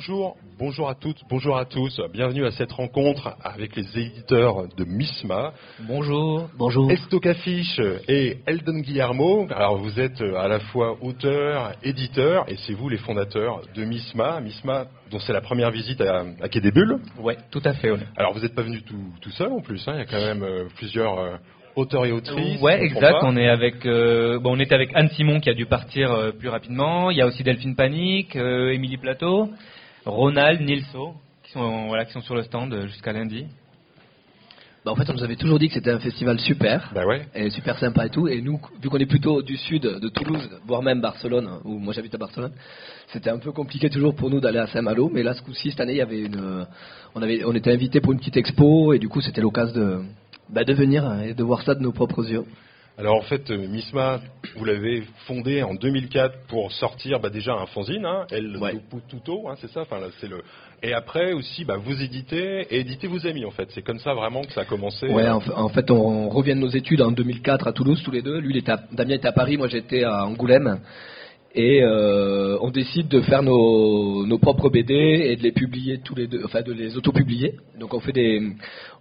bonjour, bonjour à toutes, bonjour à tous. Bienvenue à cette rencontre avec les éditeurs de MISMA. Bonjour. Bonjour. Estocafiche et Eldon Guillermo. Alors vous êtes à la fois auteur, éditeur, et c'est vous les fondateurs de MISMA. MISMA, dont c'est la première visite à, à Quai des Bulles. Ouais, tout à fait. ouais. Alors vous n'êtes pas venu tout, tout seul en plus, hein. il y a quand même euh, plusieurs euh, auteurs et autrices. Ouais, comprends exact. On est avec, euh, bon, on était avec Anne Simon qui a dû partir euh, plus rapidement. Il y a aussi Delphine Panique, euh, Émilie Plateau, Ronald, Nilso, qui sont, voilà, qui sont sur le stand euh, jusqu'à lundi. Bah, en fait, on nous avait toujours dit que c'était un festival super, Bah ouais. et super sympa et tout. Et nous, vu qu'on est plutôt du sud de Toulouse, voire même Barcelone, hein, où moi j'habite à Barcelone, c'était un peu compliqué toujours pour nous d'aller à Saint-Malo. Mais là, ce coup-ci, cette année, il y avait une, euh, on avait, on était invité pour une petite expo, et du coup, c'était l'occasion de, bah, de venir et de voir ça de nos propres yeux. Alors en fait, euh, MISMA, vous l'avez fondé en 2004 pour sortir bah, déjà un fanzine, hein, El Ouais. Tuto, hein, c'est ça. Enfin, là, c'est le. Et après aussi, bah, vous éditez et éditez vos amis en fait. C'est comme ça vraiment que ça a commencé. Ouais, en, fa- en fait, on revient de nos études en 2004 à Toulouse, tous les deux. Lui, il était à- Damien était à Paris, moi j'étais à Angoulême. Et euh, on décide de faire nos, nos propres BD et de les publier tous les deux, enfin de les autopublier. Donc on fait des,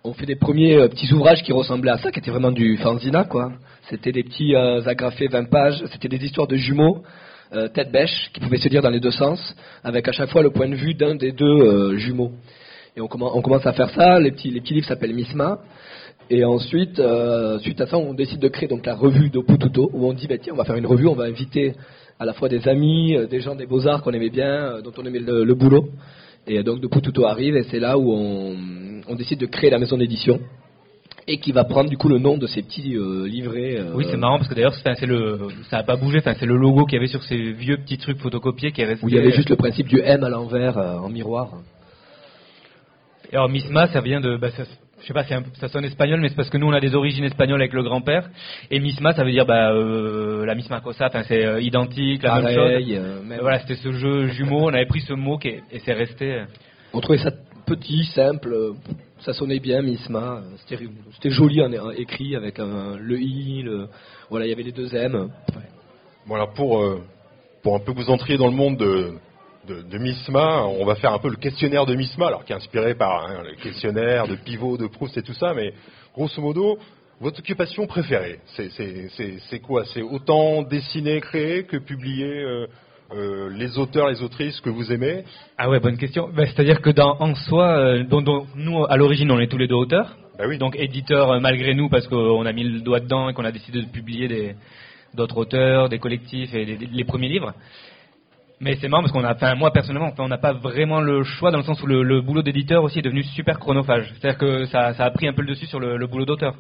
on fait des premiers euh, petits ouvrages qui ressemblaient à ça, qui étaient vraiment du fanzina quoi. C'était des petits euh, agrafés 20 pages, c'était des histoires de jumeaux, euh, tête bêche, qui pouvaient se lire dans les deux sens, avec à chaque fois le point de vue d'un des deux euh, jumeaux. Et on, commen- on commence à faire ça. Les petits, les livres s'appellent Misma. Et ensuite, suite à ça, on décide de créer donc la revue d'Opututo, où on dit, bah, tiens, on va faire une revue, on va inviter à la fois des amis, des gens des beaux-arts qu'on aimait bien, dont on aimait le, boulot. Et donc, Opututo arrive, et c'est là où on décide de créer la maison d'édition, et qui va prendre du coup le nom de ces petits euh, livrets. euh, Oui, c'est marrant parce que d'ailleurs, c'est c'est le, ça a pas bougé. Enfin, c'est le logo qu'il y avait sur ces vieux petits trucs photocopiés qui resté. Où il y avait juste le principe du M à l'envers, euh, en miroir. Et alors Misma, ça vient de, bah, ça, je sais pas, un ça sonne espagnol, mais c'est parce que nous on a des origines espagnoles avec le grand-père. Et Misma, ça veut dire bah, euh, la misma cosa, enfin c'est euh, identique, la même chose. Pareil, euh, même- Voilà, c'était ce jeu jumeau. On avait pris ce mot qui est- et c'est resté. euh, On trouvait ça petit, simple, euh, ça sonnait bien, Misma. C'était joli écrit avec un- le I, le, voilà, il y avait les deux M. Bon alors pour euh, pour un peu vous entriez dans le monde de de, MISMA, on va faire un peu le questionnaire de MISMA, alors qui est inspiré par hein, le questionnaire de Pivot, de Proust et tout ça, mais grosso modo, votre occupation préférée, c'est quoi? C'est autant dessiner, créer que publier euh, euh, les auteurs, les autrices que vous aimez Ah ouais, bonne question. Bah, C'est-à-dire que dans, en soi, euh, dont- dont nous à l'origine on est tous les deux auteurs. Bah oui. Donc éditeur euh, malgré nous parce qu'on a mis le doigt dedans et qu'on a décidé de publier d'autres auteurs, des collectifs et des- des- les premiers livres. Mais c'est marrant parce qu'on a, enfin moi personnellement, on n'a pas vraiment le choix dans le sens où le, le boulot d'éditeur aussi est devenu super chronophage. C'est-à-dire que ça, ça a pris un peu le dessus sur le, le boulot d'auteur.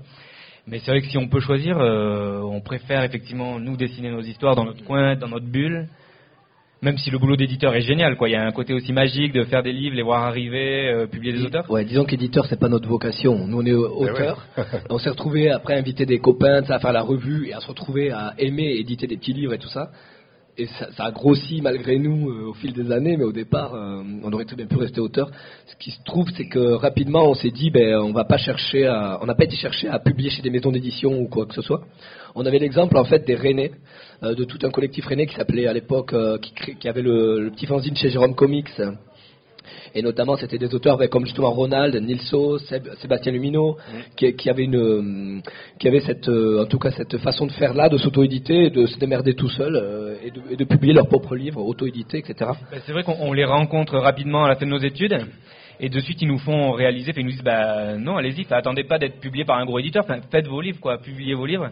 Mais c'est vrai que si on peut choisir, euh, on préfère effectivement nous dessiner nos histoires dans notre coin, dans notre bulle. Même si le boulot d'éditeur est génial, quoi. Il y a un côté aussi magique de faire des livres, les voir arriver, euh, publier des auteurs. Ouais, disons qu'éditeur, c'est pas notre vocation. Nous, on est auteur. on s'est retrouvé après à inviter des copains, à faire la revue et à se retrouver à aimer éditer des petits livres et tout ça. Et ça, a grossi malgré nous euh, au fil des années, mais au départ, euh, on aurait très bien pu rester auteur. Ce qui se trouve, c'est que rapidement, on s'est dit, ben, on va pas chercher à, on n'a pas été chercher à publier chez des maisons d'édition ou quoi que ce soit. On avait l'exemple en fait des Rennais, euh, de tout un collectif Rennais qui s'appelait à l'époque, qui avait le, le petit fanzine chez Jérôme Comics. Et notamment, c'était des auteurs ben, comme justement Ronald, Nilso, Seb- Sébastien Lumino, qui, qui avaient une, qui avaient cette, euh, en tout cas cette façon de faire là, de s'auto-éditer, de se démerder tout seul euh, et, de, et de publier leurs propres livres, auto-édités, etc. Ben, c'est vrai qu'on on les rencontre rapidement à la fin de nos études. Et de suite, ils nous font réaliser, ils nous disent, bah, non, allez-y, attendez pas d'être publié par un gros éditeur, faites vos livres, quoi, publiez vos livres.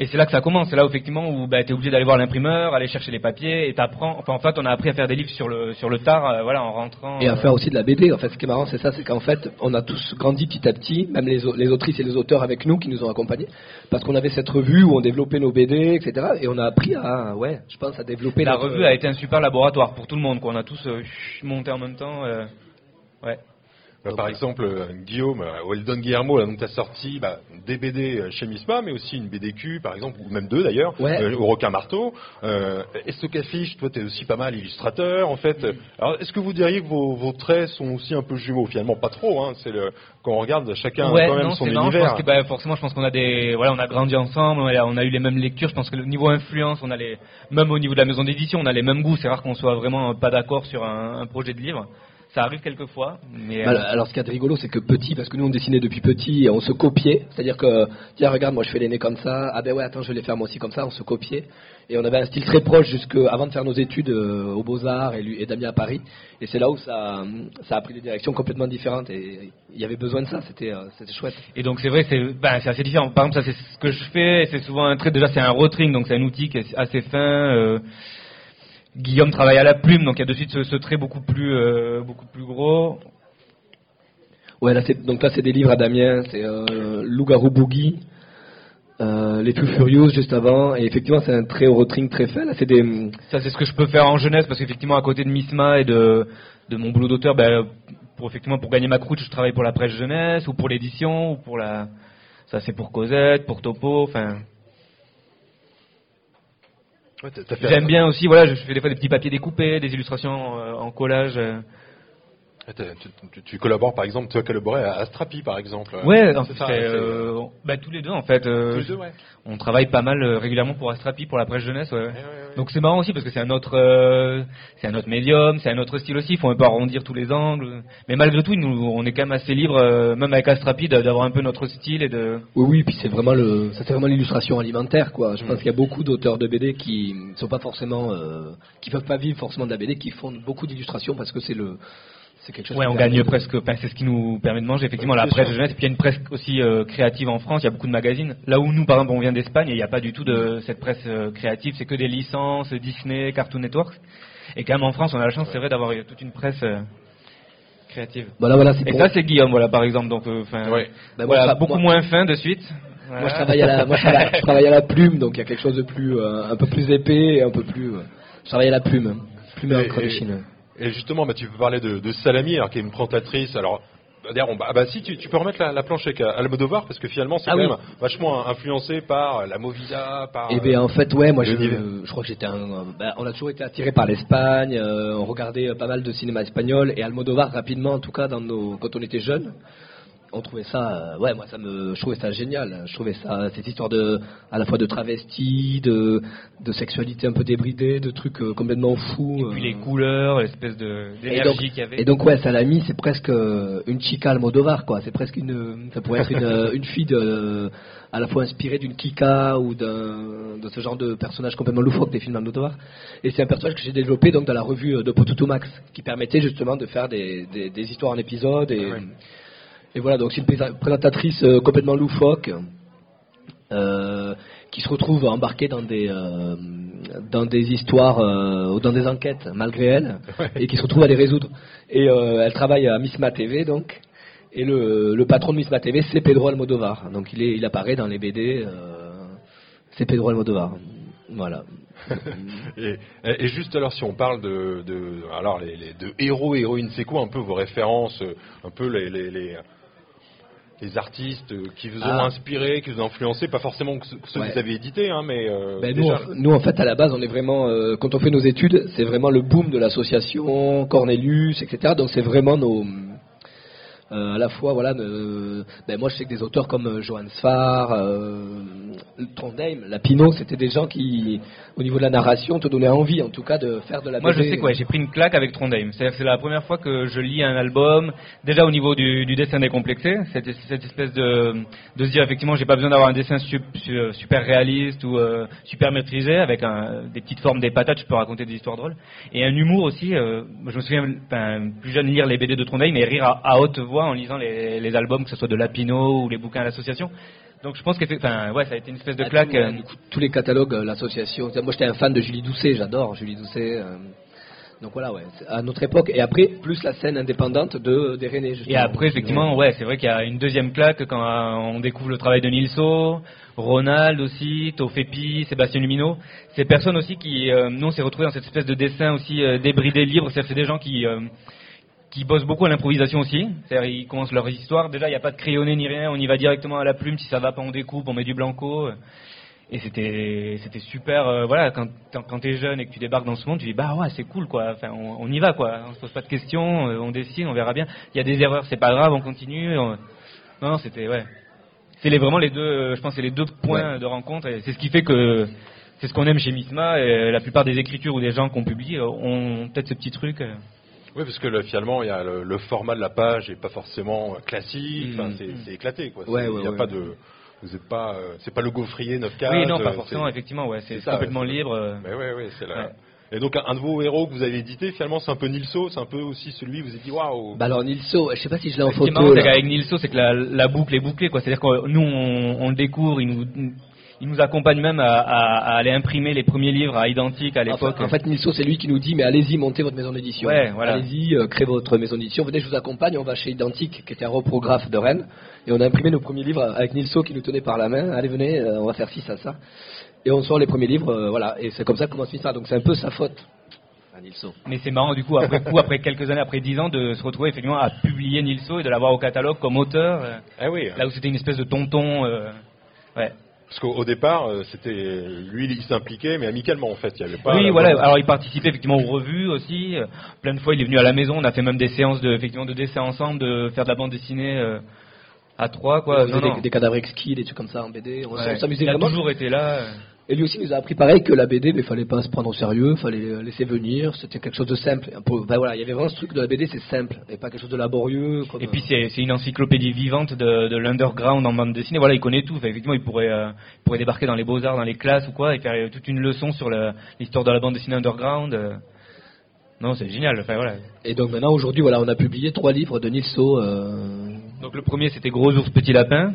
Et c'est là que ça commence, c'est là effectivement où bah, tu es obligé d'aller voir l'imprimeur, aller chercher les papiers, et t'apprends, enfin en fait on a appris à faire des livres sur le, sur le tard, euh, voilà, en rentrant. Et à euh, faire aussi de la BD. En fait, ce qui est marrant, c'est ça, c'est qu'en fait, on a tous grandi petit à petit, même les, les autrices et les auteurs avec nous qui nous ont accompagnés, parce qu'on avait cette revue où on développait nos BD, etc. Et on a appris à, ouais, je pense, à développer. la notre- revue a été un super laboratoire pour tout le monde, quoi. On a tous euh, monté en même temps. ouais. Bah, par exemple, euh, Guillaume, euh, Weldon Guillermo, là, donc t'as sorti bah, des BD euh, chez Misma, mais aussi une BDQ, par exemple, ou même deux d'ailleurs, Ouais. euh, au Requin Marteau. Euh, Estocafiche, toi, t'es aussi pas mal illustrateur, en fait. Alors, est-ce que vous diriez que vos, vos traits sont aussi un peu jumeaux? Finalement, pas trop. Hein. C'est le quand on regarde chacun a ouais, quand même non, son c'est marrant. Je univers. pense que, bah, forcément, je pense qu'on a des, voilà, on a grandi ensemble, on a, on a eu les mêmes lectures. Je pense que le niveau influence, on a les, même au niveau de la maison d'édition, on a les mêmes goûts. C'est rare qu'on soit vraiment pas d'accord sur un, un projet de livre. Ça arrive quelquefois, mais Bah, euh, alors ce qui est rigolo, c'est que petit, parce que nous on dessinait depuis petit et on se copiait, c'est-à-dire que, tiens regarde, moi je fais les nez comme ça, ah ben ouais, attends, je vais les faire moi aussi comme ça, on se copiait. Et on avait un style très proche jusque avant de faire nos études euh, aux Beaux-Arts et, et Damien à Paris. Et c'est là où ça, ça a pris des directions complètement différentes et il y avait besoin de ça, c'était euh, chouette. Et donc c'est vrai, c'est ben, assez différent. Par exemple, ça c'est ce que je fais. C'est souvent un trait. Déjà, c'est un rotring, donc c'est un outil qui est assez fin. Guillaume travaille à la plume, donc il y a de suite ce, ce trait beaucoup plus euh, beaucoup plus gros. Ouais, là, donc là c'est des livres à Damien, c'est euh, Loup-garou Boogie, euh, Les Plus Furious juste avant, et effectivement c'est un très rotring très fin, là c'est des... Ça c'est ce que je peux faire en jeunesse, parce qu'effectivement à côté de Misma et de de mon boulot d'auteur, ben, pour effectivement pour gagner ma croûte, je travaille pour la presse jeunesse ou pour l'édition ou pour la. Ça c'est pour Cosette, pour Topo, enfin. Ouais, J'aime bien aussi, voilà, je fais des fois des petits papiers découpés, des illustrations euh, en collage. Euh. Tu, tu- tu collabores, par exemple, tu as collaboré à Astrapi, par exemple. Ouais, c'est en ça. euh, bah, tous les deux en fait. euh, tous les deux, ouais. On travaille pas mal euh, régulièrement pour Astrapi, pour la presse jeunesse. ouais. Ouais, ouais, ouais. Donc c'est marrant aussi parce que c'est un autre, euh, c'est un autre médium, c'est un autre style aussi. Il faut un peu arrondir tous les angles. Mais malgré tout, nous, on est quand même assez libre, euh, même avec Astrapi, d'a- d'avoir un peu notre style et de. Oui, oui, puis c'est vraiment le, ça c'est vraiment l'illustration alimentaire, quoi. Je Mm. pense qu'il y a beaucoup d'auteurs de BD qui sont pas forcément, euh, qui peuvent pas vivre forcément de la BD, qui font beaucoup d'illustrations parce que c'est le, c'est quelque chose. Ouais, on gagne de- presque. Enfin, c'est ce qui nous permet de manger. Effectivement, la presse sûr. jeunesse. Et puis il y a une presse aussi euh, créative en France. Il y a beaucoup de magazines. Là où nous, par exemple, on vient d'Espagne, et il n'y a pas du tout de cette presse euh, créative. C'est que des licences Disney, Cartoon Network. Et quand même en France, on a la chance, c'est vrai, d'avoir toute une presse euh, créative. Voilà, voilà, c'est Et pour- ça, c'est Guillaume, voilà, par exemple. Donc, euh, enfin, Ouais. Ben, moi, voilà, je- beaucoup moi- moins fin de suite. Moi, je travaille à la, moi, je travaille, je travaille à la plume, donc il y a quelque chose de plus, euh, un peu plus épais et un peu plus. euh, je travaille à la plume, plume et Et- encre de et- Chine. Et justement, bah, tu peux parler de, de Salami, alors qui est une présentatrice. Alors, bah, d'ailleurs, on- bah, bah, si tu, tu peux remettre la, la planche avec euh, Almodovar, parce que finalement, c'est Ah quand oui. même vachement influencé par la Movida, par. Eh bien, en fait, ouais, moi, je, l'univers. je crois que j'étais un. ben, on a toujours été attiré par l'Espagne. euh, on regardait euh, pas mal de cinéma espagnol et Almodovar rapidement, en tout cas, dans nos, quand on était jeunes. On trouvait ça, euh, ouais, moi, ça me, je trouvais ça génial. Je trouvais ça, cette histoire de, à la fois de travesti, de, de sexualité un peu débridée, de trucs euh, complètement fous. Et puis euh. les couleurs, l'espèce de d'énergie qu'il y avait. et donc, ouais, Salami, c'est presque euh, une chica Almodovar, quoi. C'est presque une, ça pourrait être une, euh, une fille de, à la fois inspirée d'une Kika ou d'un, de ce genre de personnage complètement loufoque des films Almodovar. Et c'est un personnage que j'ai développé donc dans la revue euh, de Potuto Max, qui permettait justement de faire des, des, des histoires en épisode et, Ouais. Et voilà. Donc c'est une présentatrice euh, complètement loufoque. euh, qui se retrouve embarquée dans des euh, dans des histoires euh, ou dans des enquêtes malgré elle et qui se retrouve à les résoudre et elle travaille à Misma TV donc et le, le patron de Misma TV c'est Pedro Almodovar donc il est il apparaît dans les BD c'est Pedro Almodovar voilà Et, et juste alors, si on parle de, de alors les, les- de héros et héroïnes, c'est quoi un peu vos références, un peu les les, les, les artistes qui vous ont Ah. inspiré, qui vous ont influencé, pas forcément que ceux, que ceux Ouais. que vous avez édités, hein, mais euh, Ben, nous, déjà. en, nous, en fait, à la base, on est vraiment, euh, quand on fait nos études, c'est vraiment le boom de l'association, Cornelius, etc. Donc, c'est vraiment nos, euh, à la fois, voilà, ben, moi, je sais que des auteurs comme euh, Johan Sfar, euh, Trondheim, Lapino, c'était des gens qui, au niveau de la narration, te donnaient envie, en tout cas, de faire de la Moi, je sais quoi, j'ai pris une claque avec Trondheim. C'est la première fois que je lis un album, déjà au niveau du, du dessin décomplexé, cette, cette espèce de, de se dire effectivement, j'ai pas besoin d'avoir un dessin sup- su- super réaliste ou euh, super maîtrisé, avec un- des petites formes, des patates, je peux raconter des histoires drôles. Et un humour aussi, je me souviens, plus jeune, lire les BD de Trondheim et rire à, à haute voix en lisant les, les albums, que ce soit de Lapino ou les bouquins à l'association. Donc je pense que enfin, ouais, ça a été une espèce de Ah, claque. tout, euh, du coup, tous les catalogues, euh, l'association. Moi, j'étais un fan de Julie Doucet, j'adore Julie Doucet. euh, donc voilà, ouais, c'est à notre époque. Et après, plus la scène indépendante de des René. Et après, effectivement, ouais, c'est vrai qu'il y a une deuxième claque quand euh, on découvre le travail de Nilso, Ronald aussi, Tofepi, Sébastien Lumino. Ces personnes aussi qui, euh, nous, on s'est retrouvés dans cette espèce de dessin aussi euh, débridé, libre. C'est-à-dire que c'est des gens qui, euh, qui bossent beaucoup à l'improvisation aussi. C'est-à-dire, ils commencent leur histoire. Déjà, il n'y a pas de crayonné ni rien. On y va directement à la plume. Si ça va pas, on découpe, on met du blanco. Et c'était, c'était super. euh, voilà, quand, quand t'es jeune et que tu débarques dans ce monde, tu dis bah ouais, c'est cool quoi. Enfin, on, on y va quoi. On se pose pas de questions, euh, on dessine, on verra bien. Il y a des erreurs, c'est pas grave, on continue. on- Non, non, c'était ouais. C'est les, vraiment les deux. euh, Je pense, c'est les deux points de rencontre. Et c'est ce qui fait que c'est ce qu'on aime chez Misma. Et la plupart des écritures ou des gens qu'on publie ont peut-être ce petit truc. Oui, parce que le- finalement, il y a le, le format de la page est pas forcément euh, classique. Mm. C'est, éclaté, quoi. Ouais, ouais, il y a ouais. pas de, pas, euh, c'est pas le gaufrier 9 cases. oui, non, pas euh, forcément. Effectivement, ouais, c'est complètement ouais, libre. Mais ouais, ouais, c'est là. Ouais. Et donc, un, de vos héros que vous avez édité, finalement, c'est un peu Nilso, c'est un peu aussi celui vous avez dit waouh. Bah alors Nilso, je sais pas si je l'ai en Ce qui est photo. marrant, c'est qu'avec Nilso, c'est que la, la boucle est bouclée, quoi. C'est-à-dire que nous, on, on le découvre, il nous, il nous accompagne même à, à- à aller imprimer les premiers livres à identique à l'époque. En fait, Nilso, c'est lui qui nous dit, mais allez-y, montez votre maison d'édition. Ouais, voilà. Allez-y, euh, créez votre maison d'édition. Venez, je vous accompagne. On va chez Identique, qui était un reprographe de Rennes. Et on a imprimé nos premiers livres avec Nilso qui nous tenait par la main. Allez, venez, euh, on va faire ci, ça, ça. Et on sort les premiers livres, euh, voilà. Et c'est comme ça que commence ça. Donc c'est un peu sa faute. Mais c'est marrant, du coup, après coup, après quelques années, après dix ans, de se retrouver effectivement à publier Nilso et de l'avoir au catalogue comme auteur. oui. là où c'était une espèce de tonton. euh, ouais. Parce qu'au au départ, euh, c'était lui, il s'impliquait, mais amicalement en fait. Il y avait pas. oui, voilà. Alors, il participait effectivement aux revues aussi. euh, Plein de fois, il est venu à la maison. On a fait même des séances de, effectivement, de dessin ensemble, de faire de la bande dessinée euh, à trois, quoi. On Non, des, non. des cadavres exquis, des trucs comme ça en BD. On, Ouais. on s'amusait il a vraiment. toujours été là. Et lui aussi nous a appris pareil que la BD, il fallait pas se prendre au sérieux, fallait laisser venir. C'était quelque chose de simple. Un peu- ben voilà, il y avait vraiment ce truc de la BD, c'est simple, et pas quelque chose de laborieux. comme, Et puis c'est c'est une encyclopédie vivante de, de l'underground en bande dessinée. Voilà, il connaît tout. Enfin, effectivement, il pourrait, euh, il pourrait débarquer dans les beaux arts, dans les classes ou quoi, et faire euh, toute une leçon sur le- l'histoire de la bande dessinée underground. euh. Non, c'est génial. Enfin voilà. Et donc maintenant, aujourd'hui, voilà, on a publié trois livres de Nilso. euh, Donc le premier c'était Gros ours petit lapin,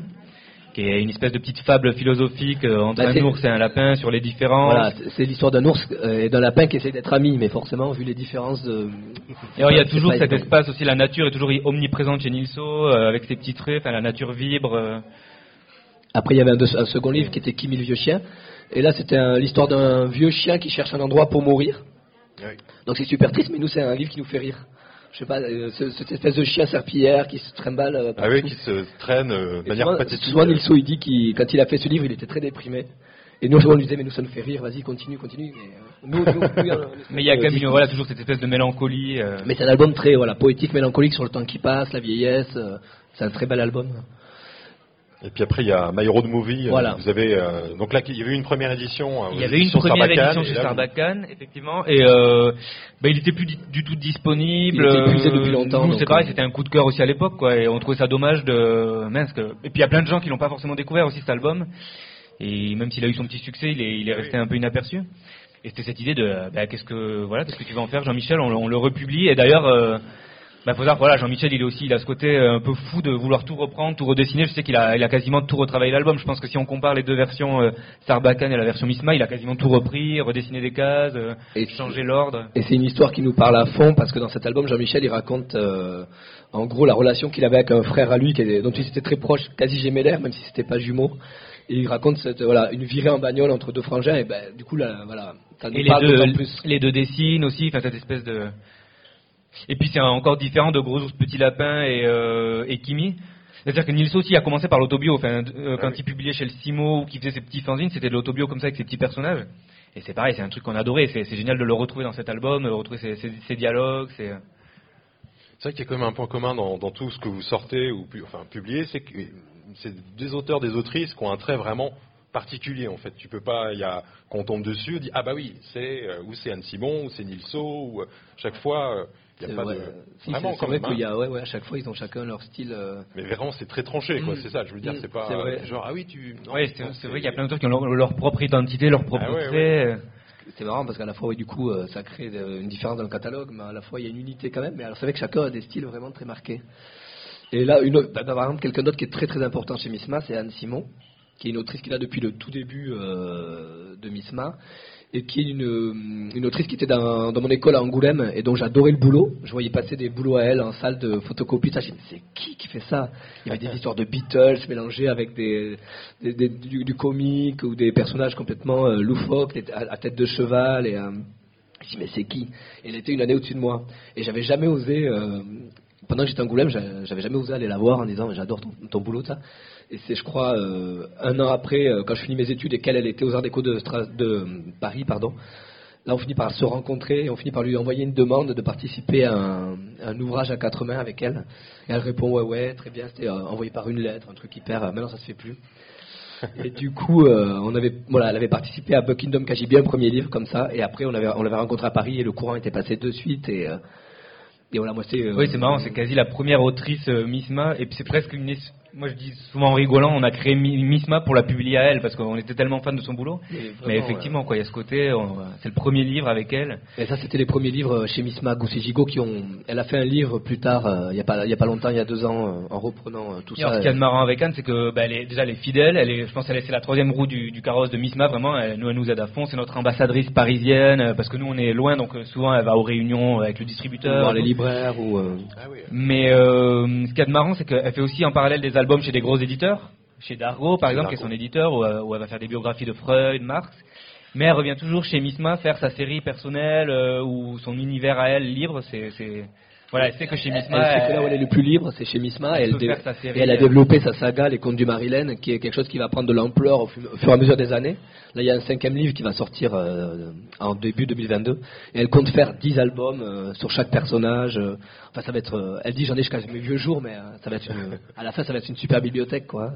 qui est une espèce de petite fable philosophique euh, entre Bah, un ours et un lapin sur les différences. Voilà, c'est- l'histoire d'un ours euh, et d'un lapin qui essaie d'être amis, mais forcément, vu les différences de. Et alors il y a toujours cet espace aussi, la nature est toujours omniprésente chez Nilso, euh, avec ses petits traits, enfin la nature vibre. euh. Après, il y avait un, deux- un second livre qui était Kimi le vieux chien. Et là, c'était l'histoire d'un vieux chien qui cherche un endroit pour mourir. Oui. Donc c'est super triste, mais nous, c'est un livre qui nous fait rire. Je sais pas, euh, ce- cette espèce de chien serpillière qui se trimballe. euh, Ah oui, qui se traîne euh, de manière souvent, pathétique. souvent, Nilso, il dit qu'il, quand il a fait ce livre, il était très déprimé. Et nous, on lui disait, mais nous, ça nous fait rire, vas-y, continue, continue. Mais, euh, nous, nous, nous, on- on- Mais il y a quand même euh, une- voilà, toujours cette espèce de mélancolie. euh. Mais c'est un album très voilà, poétique, mélancolique sur le temps qui passe, la vieillesse. euh, c'est un très bel album. Et puis après, il y a My Road Movie. euh, Voilà. Vous avez euh, donc là, il y avait eu une première édition. hein, Il y avait une première Sarbacane, édition chez Sarbacane, effectivement, et euh, bah, il était plus du, du tout disponible. Il était euh, depuis longtemps, Nous, c'est pareil, euh, c'était un coup de cœur aussi à l'époque, quoi, et on trouvait ça dommage de mince. Que... Et puis il y a plein de gens qui l'ont pas forcément découvert aussi cet album, et même s'il a eu son petit succès, il est, il est resté un peu inaperçu. Et c'était cette idée de, bah, qu'est-ce que voilà, qu'est-ce que tu vas en faire, Jean-Michel on, on le republie, et d'ailleurs. Euh, bah, faut savoir, voilà, Jean-Michel, il est aussi, il a ce côté euh, un peu fou de vouloir tout reprendre, tout redessiner. Je sais qu'il a, il a quasiment tout retravaillé l'album. Je pense que si on compare les deux versions, euh, Sarbacane et la version Misma, il a quasiment tout repris, redessiné des cases, euh, Et- changé l'ordre. Et c'est une histoire qui nous parle à fond parce que dans cet album, Jean-Michel, il raconte euh, en gros la relation qu'il avait avec un frère à lui dont il était très proche, quasi gémellaire, même si c'était pas jumeau. Et il raconte cette, voilà, une virée en bagnole entre deux frangins et ben, du coup, là, voilà, ça nous Et les deux, plus. les deux dessinent aussi, enfin cette espèce de. Et puis c'est encore différent de Gros petit lapin et, euh, et Kimi. C'est-à-dire que Nils aussi a commencé par l'autobio. Enfin, euh, quand oui. il publiait chez le Simo ou qu'il faisait ses petits fanzines, c'était de l'autobio comme ça avec ses petits personnages. Et c'est pareil, c'est un truc qu'on adorait. C'est génial de le retrouver dans cet album, de retrouver ses, ses- ses dialogues. C'est C'est vrai qu'il y a quand même un point commun dans, dans tout ce que vous sortez ou pu- enfin publiez, c'est que c'est des auteurs, des autrices qui ont un trait vraiment particulier en fait. Tu peux pas, il y a quand on tombe dessus, dit ah bah oui, c'est euh, ou c'est Anne Simon ou c'est Nilso ou euh, chaque fois euh, il y a C'est pas ouais, de si, vraiment quand vrai même. qu'il y hein. a, ouais, ouais, à chaque fois, ils ont chacun leur style. euh, Mais vraiment c'est très tranché quoi. Mm. C'est ça, je veux dire, Mm, c'est pas vrai. genre ah oui tu. ouais, c'est vrai qu'il y a plein d'auteurs qui ont leur, leur propre identité, leur propre Ah trait. C'est marrant parce qu'à la fois, oui, du coup, euh, ça crée euh, une différence dans le catalogue, mais à la fois, il y a une unité quand même. Mais alors, c'est vrai que chacun a des styles vraiment très marqués. Et là, une autre- bah, bah, par exemple, quelqu'un d'autre qui est très très important chez Misma, c'est Anne Simon, qui est une autrice qui est là depuis le tout début euh, de Misma, et qui est une, une autrice qui était dans, dans mon école à Angoulême, et dont j'adorais le boulot. Je voyais passer des boulots à elle en salle de photocopie. Ça, je me disais, c'est qui qui fait ça? Il y avait des histoires de Beatles mélangées avec des, des- des- du, du comique ou des personnages complètement euh, loufoques, à, à tête de cheval et... euh, Je dis mais c'est qui? Et Elle était une année au-dessus de moi. Et j'avais jamais osé, euh, pendant que j'étais en Angoulême, j'a- j'avais jamais osé aller la voir en disant j'adore ton, boulot, ça. Et c'est, je crois, euh, un an après, euh, quand je finis mes études et qu'elle, elle était aux Arts Déco de, euh, Paris, pardon. Là, on finit par se rencontrer et on finit par lui envoyer une demande de participer à un, à ouvrage à quatre mains avec elle. Et elle répond ouais, ouais, très bien. C'était envoyé par une lettre, un truc hyper. maintenant, ça se fait plus. Et du coup, on avait, voilà, elle avait participé à Buckingham KGB, un premier livre comme ça. Et après, on avait, on l'avait rencontré à Paris et le courant était passé de suite. Et, euh, Oui, c'est marrant, c'est quasi la première autrice euh, Misma, et c'est presque une. Moi je dis souvent en rigolant, on a créé Mi- Misma pour la publier à elle, parce qu'on était tellement fan de son boulot. Mais effectivement, quoi, il y a ce côté, on- c'est le premier livre avec elle. Et ça, c'était les premiers livres chez Miss Mag ou chez Gigot qui ont. Elle a fait un livre plus tard, euh, il n'y a, pas- il y a pas longtemps, il y a deux ans, euh, en reprenant euh, tout Et ça. alors, ce qu'il y a de marrant avec Anne, c'est que bah, elle est, déjà elle est fidèle. Elle est, je pense, qu'elle est c'est la troisième roue du, du carrosse de Misma. Vraiment, elle, nous, elle nous aide à fond. C'est notre ambassadrice parisienne, euh, parce que nous, on est loin, donc euh, souvent, elle va aux réunions avec le euh, distributeur. voir les libraires ou. euh, Mais euh, ce qu'il y a de marrant, c'est qu'elle fait aussi en parallèle des albums chez des gros éditeurs, chez Dargo par exemple, qui est son éditeur, où, euh, où elle va faire des biographies de Freud, Marx. Mais elle revient toujours chez Misma faire sa série personnelle euh, ou son univers à elle libre. C'est... voilà, elle sait que chez Elle Misma, sait que là où elle est le plus libre, c'est chez Misma. elle Et elle, peut dé- faire sa série, et elle a euh. développé sa saga, Les Contes du Marilène, qui est quelque chose qui va prendre de l'ampleur au, fu- au fur et à mesure des années. Là, il y a un cinquième livre qui va sortir euh, en début 2022. Et elle compte faire dix albums euh, sur chaque personnage. enfin, ça va être. euh, elle dit j'en ai jusqu'à mes vieux jours, mais euh, ça va être une, à la fin, ça va être une super bibliothèque, quoi.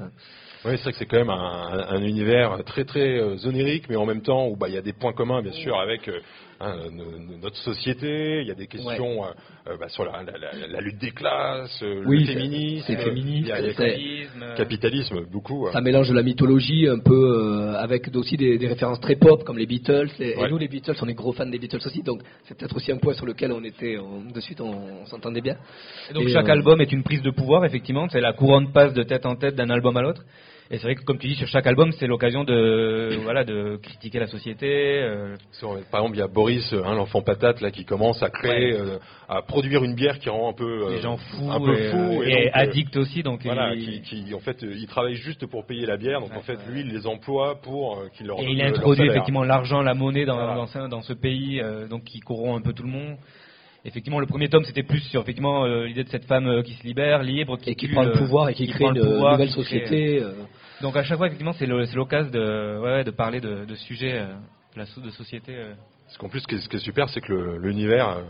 Oui, c'est vrai que c'est quand même un, un univers très très euh, onirique, mais en même temps où bah, il y a des points communs bien sûr avec euh, hein, no- no- notre société. Il y a des questions euh, euh, bah, sur la, la- la- la lutte des classes, euh, Oui, le féminisme, féministe, c'est- capitalisme, capitalisme beaucoup. Ça mélange de la mythologie un peu euh, avec aussi des, des références très pop comme les Beatles. Et, nous, les Beatles, on est gros fans des Beatles aussi, donc c'est peut-être aussi un point sur lequel on était on- de suite, on, on s'entendait bien. Et donc Et, chaque euh, album est une prise de pouvoir, effectivement. C'est la couronne passe de tête en tête d'un album à l'autre. Et c'est vrai que, comme tu dis, sur chaque album, c'est l'occasion de, voilà, de critiquer la société. euh, Par exemple, il y a Boris, hein, l'enfant patate, là, qui commence à créer, Ouais. euh, à produire une bière qui rend un peu les euh, gens fous, un peu et, fou euh, et et donc, euh, addicts aussi. Donc Voilà, il, qui, qui, en fait, euh, il travaille juste pour payer la bière, donc en fait, lui, il les emploie pour euh, qu'il leur et il introduit effectivement l'argent, la monnaie dans, Voilà. dans, ce, dans ce pays, euh, donc qui corrompt un peu tout le monde. Effectivement, le premier tome, c'était plus sur effectivement euh, l'idée de cette femme euh, qui se libère, libre, qui, Et qui tue prend le pouvoir et qui, crée une nouvelle crée, société. euh, Donc à chaque fois, effectivement, c'est l'occasion de, ouais, ouais, de parler de, de sujets euh, de la so- de société. euh. Parce qu'en plus, ce qui est, ce qui est super, c'est que l'univers euh,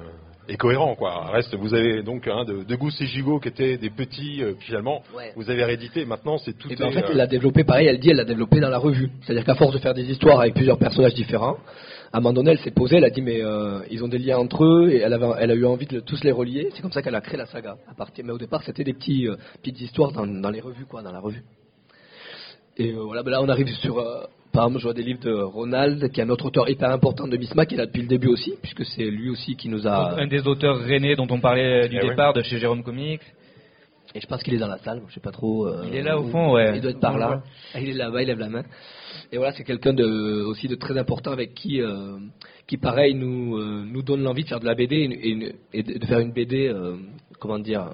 est cohérent, quoi. Reste, vous avez donc hein, de, de Goose et Gigot qui étaient des petits, euh, finalement, Ouais. vous avez réédité. Maintenant, c'est tout. Et ben, en fait, euh, elle l'a développé, pareil, elle dit, elle l'a développé dans la revue. C'est-à-dire qu'à force de faire des histoires avec plusieurs personnages différents, à un moment donné, elle s'est posée, elle a dit, mais euh, ils ont des liens entre eux, et elle, avait, elle a eu envie de tous les relier. C'est comme ça qu'elle a créé la saga. À partir, mais au départ, c'était des petits, euh, petites histoires dans, dans les revues, quoi, dans la revue. Et euh, voilà, ben là, on arrive sur, euh, par exemple, je vois des livres de Ronald, qui est un autre auteur hyper important de Misma, qui est là depuis le début aussi, puisque c'est lui aussi qui nous a. Donc, un des auteurs rennais dont on parlait euh, du Eh oui. départ de chez Jérôme Comics. Et je pense qu'il est dans la salle, je sais pas trop. euh, Il est là, au fond, ouais. Il doit être par là. Il est là-bas, il lève la main. Et voilà, c'est quelqu'un de, aussi de très important avec qui, euh, qui pareil, nous, euh, nous donne l'envie de faire de la BD et, de faire une BD, euh, comment dire,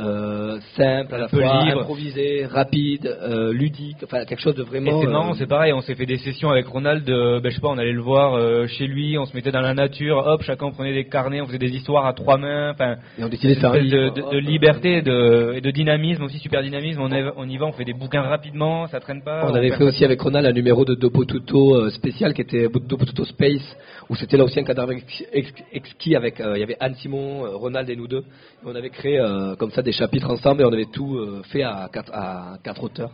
euh, simple, à la fois libre. improvisée, rapide, euh, ludique, enfin quelque chose de Et vraiment. c'est euh, marrant, c'est pareil, on s'est fait des sessions avec Ronald, euh, ben, je sais pas, on allait le voir euh, chez lui, on se mettait dans la nature, hop, chacun prenait des carnets, on faisait des histoires à trois mains, enfin, Et on décidait de faire de, liberté de, et de dynamisme aussi, super dynamisme, on, est- on y va, on fait des bouquins rapidement, ça traîne pas. On avait fait aussi avec Ronald un numéro de Dopotuto euh, spécial qui était Dopotuto Space, où c'était là aussi un cadavre ex- ex- exquis avec, euh, il y avait Anne Simon, euh, Ronald et nous deux. Et on avait créé euh, comme ça des chapitres ensemble et on avait tout euh, fait à quatre, auteurs.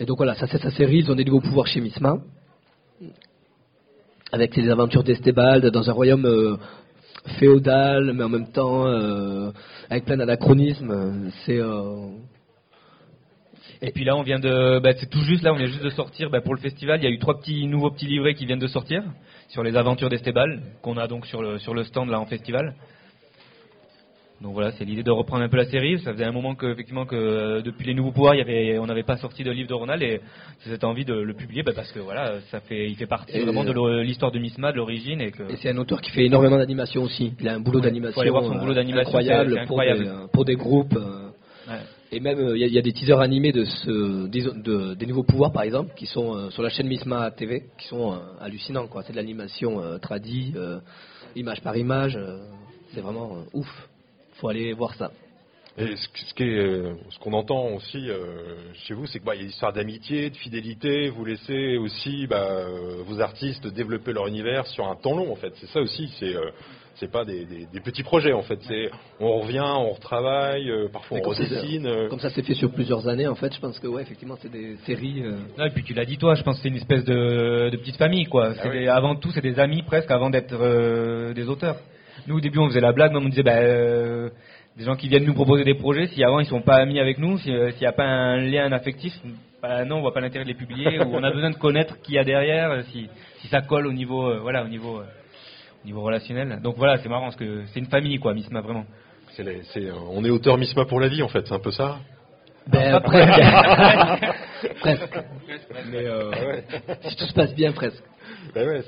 Et donc voilà, ça c'est sa série, ils ont des nouveaux pouvoirs chez Misma. Avec les aventures d'Estebald dans un royaume euh, féodal, mais en même temps euh, avec plein d'anachronismes. C'est Et puis là, on vient de, bah, c'est tout juste là, on vient juste de sortir bah, pour le festival. Il y a eu trois petits nouveaux petits livrets qui viennent de sortir sur les aventures d'Estebal qu'on a donc sur le sur le stand là en festival. Donc voilà, c'est l'idée de reprendre un peu la série. Ça faisait un moment que effectivement que euh, depuis les nouveaux pouvoirs, il y avait, on n'avait pas sorti de livre de Ronald et c'est cette envie de le publier bah, parce que voilà, ça fait, il fait partie Et- vraiment de l'o- l'histoire de Misma, de l'origine et que. Et c'est un auteur qui fait énormément d'animation aussi. Il a un boulot Ouais, d'animation euh, boulot d'animation, incroyable, pour incroyable. des- Pour, des, groupes. euh, Ouais. Et même, il y, a des teasers animés de, ce, de, des nouveaux pouvoirs, par exemple, qui sont sur la chaîne Misma TV, qui sont hallucinants. Quoi. C'est de l'animation tradie, image par image. c'est vraiment ouf. Faut aller voir ça. Et ce, qui est, euh, ce qu'on entend aussi euh, chez vous, c'est qu'il bah, y a une histoire d'amitié, de fidélité. Vous laissez aussi bah, euh, vos artistes développer leur univers sur un temps long, en fait. C'est ça aussi. C'est c'est pas des, des, petits projets, en fait. C'est on revient, on retravaille, parfois on redessine. Comme ça, c'est fait sur plusieurs années, en fait. Je pense que ouais, effectivement, c'est des séries. et puis tu l'as dit toi. Je pense que c'est une espèce de, de petite famille, quoi. Ah avant tout, c'est des amis presque avant d'être des auteurs. Nous, au début, on faisait la blague, même on disait, bah, des gens qui viennent nous proposer des projets, si avant ils sont pas amis avec nous, euh, s'il n'y a pas un lien affectif, bah non, on voit pas l'intérêt de les publier, ou on a besoin de connaître qui y a derrière, euh, si, si ça colle au niveau, euh, voilà, au niveau, au niveau relationnel. Donc voilà, c'est marrant parce que c'est une famille, quoi, Misma, vraiment. on est auteur Misma pour la vie, en fait, c'est un peu ça ben, presque. presque. Mais si tout se passe bien, presque. Ben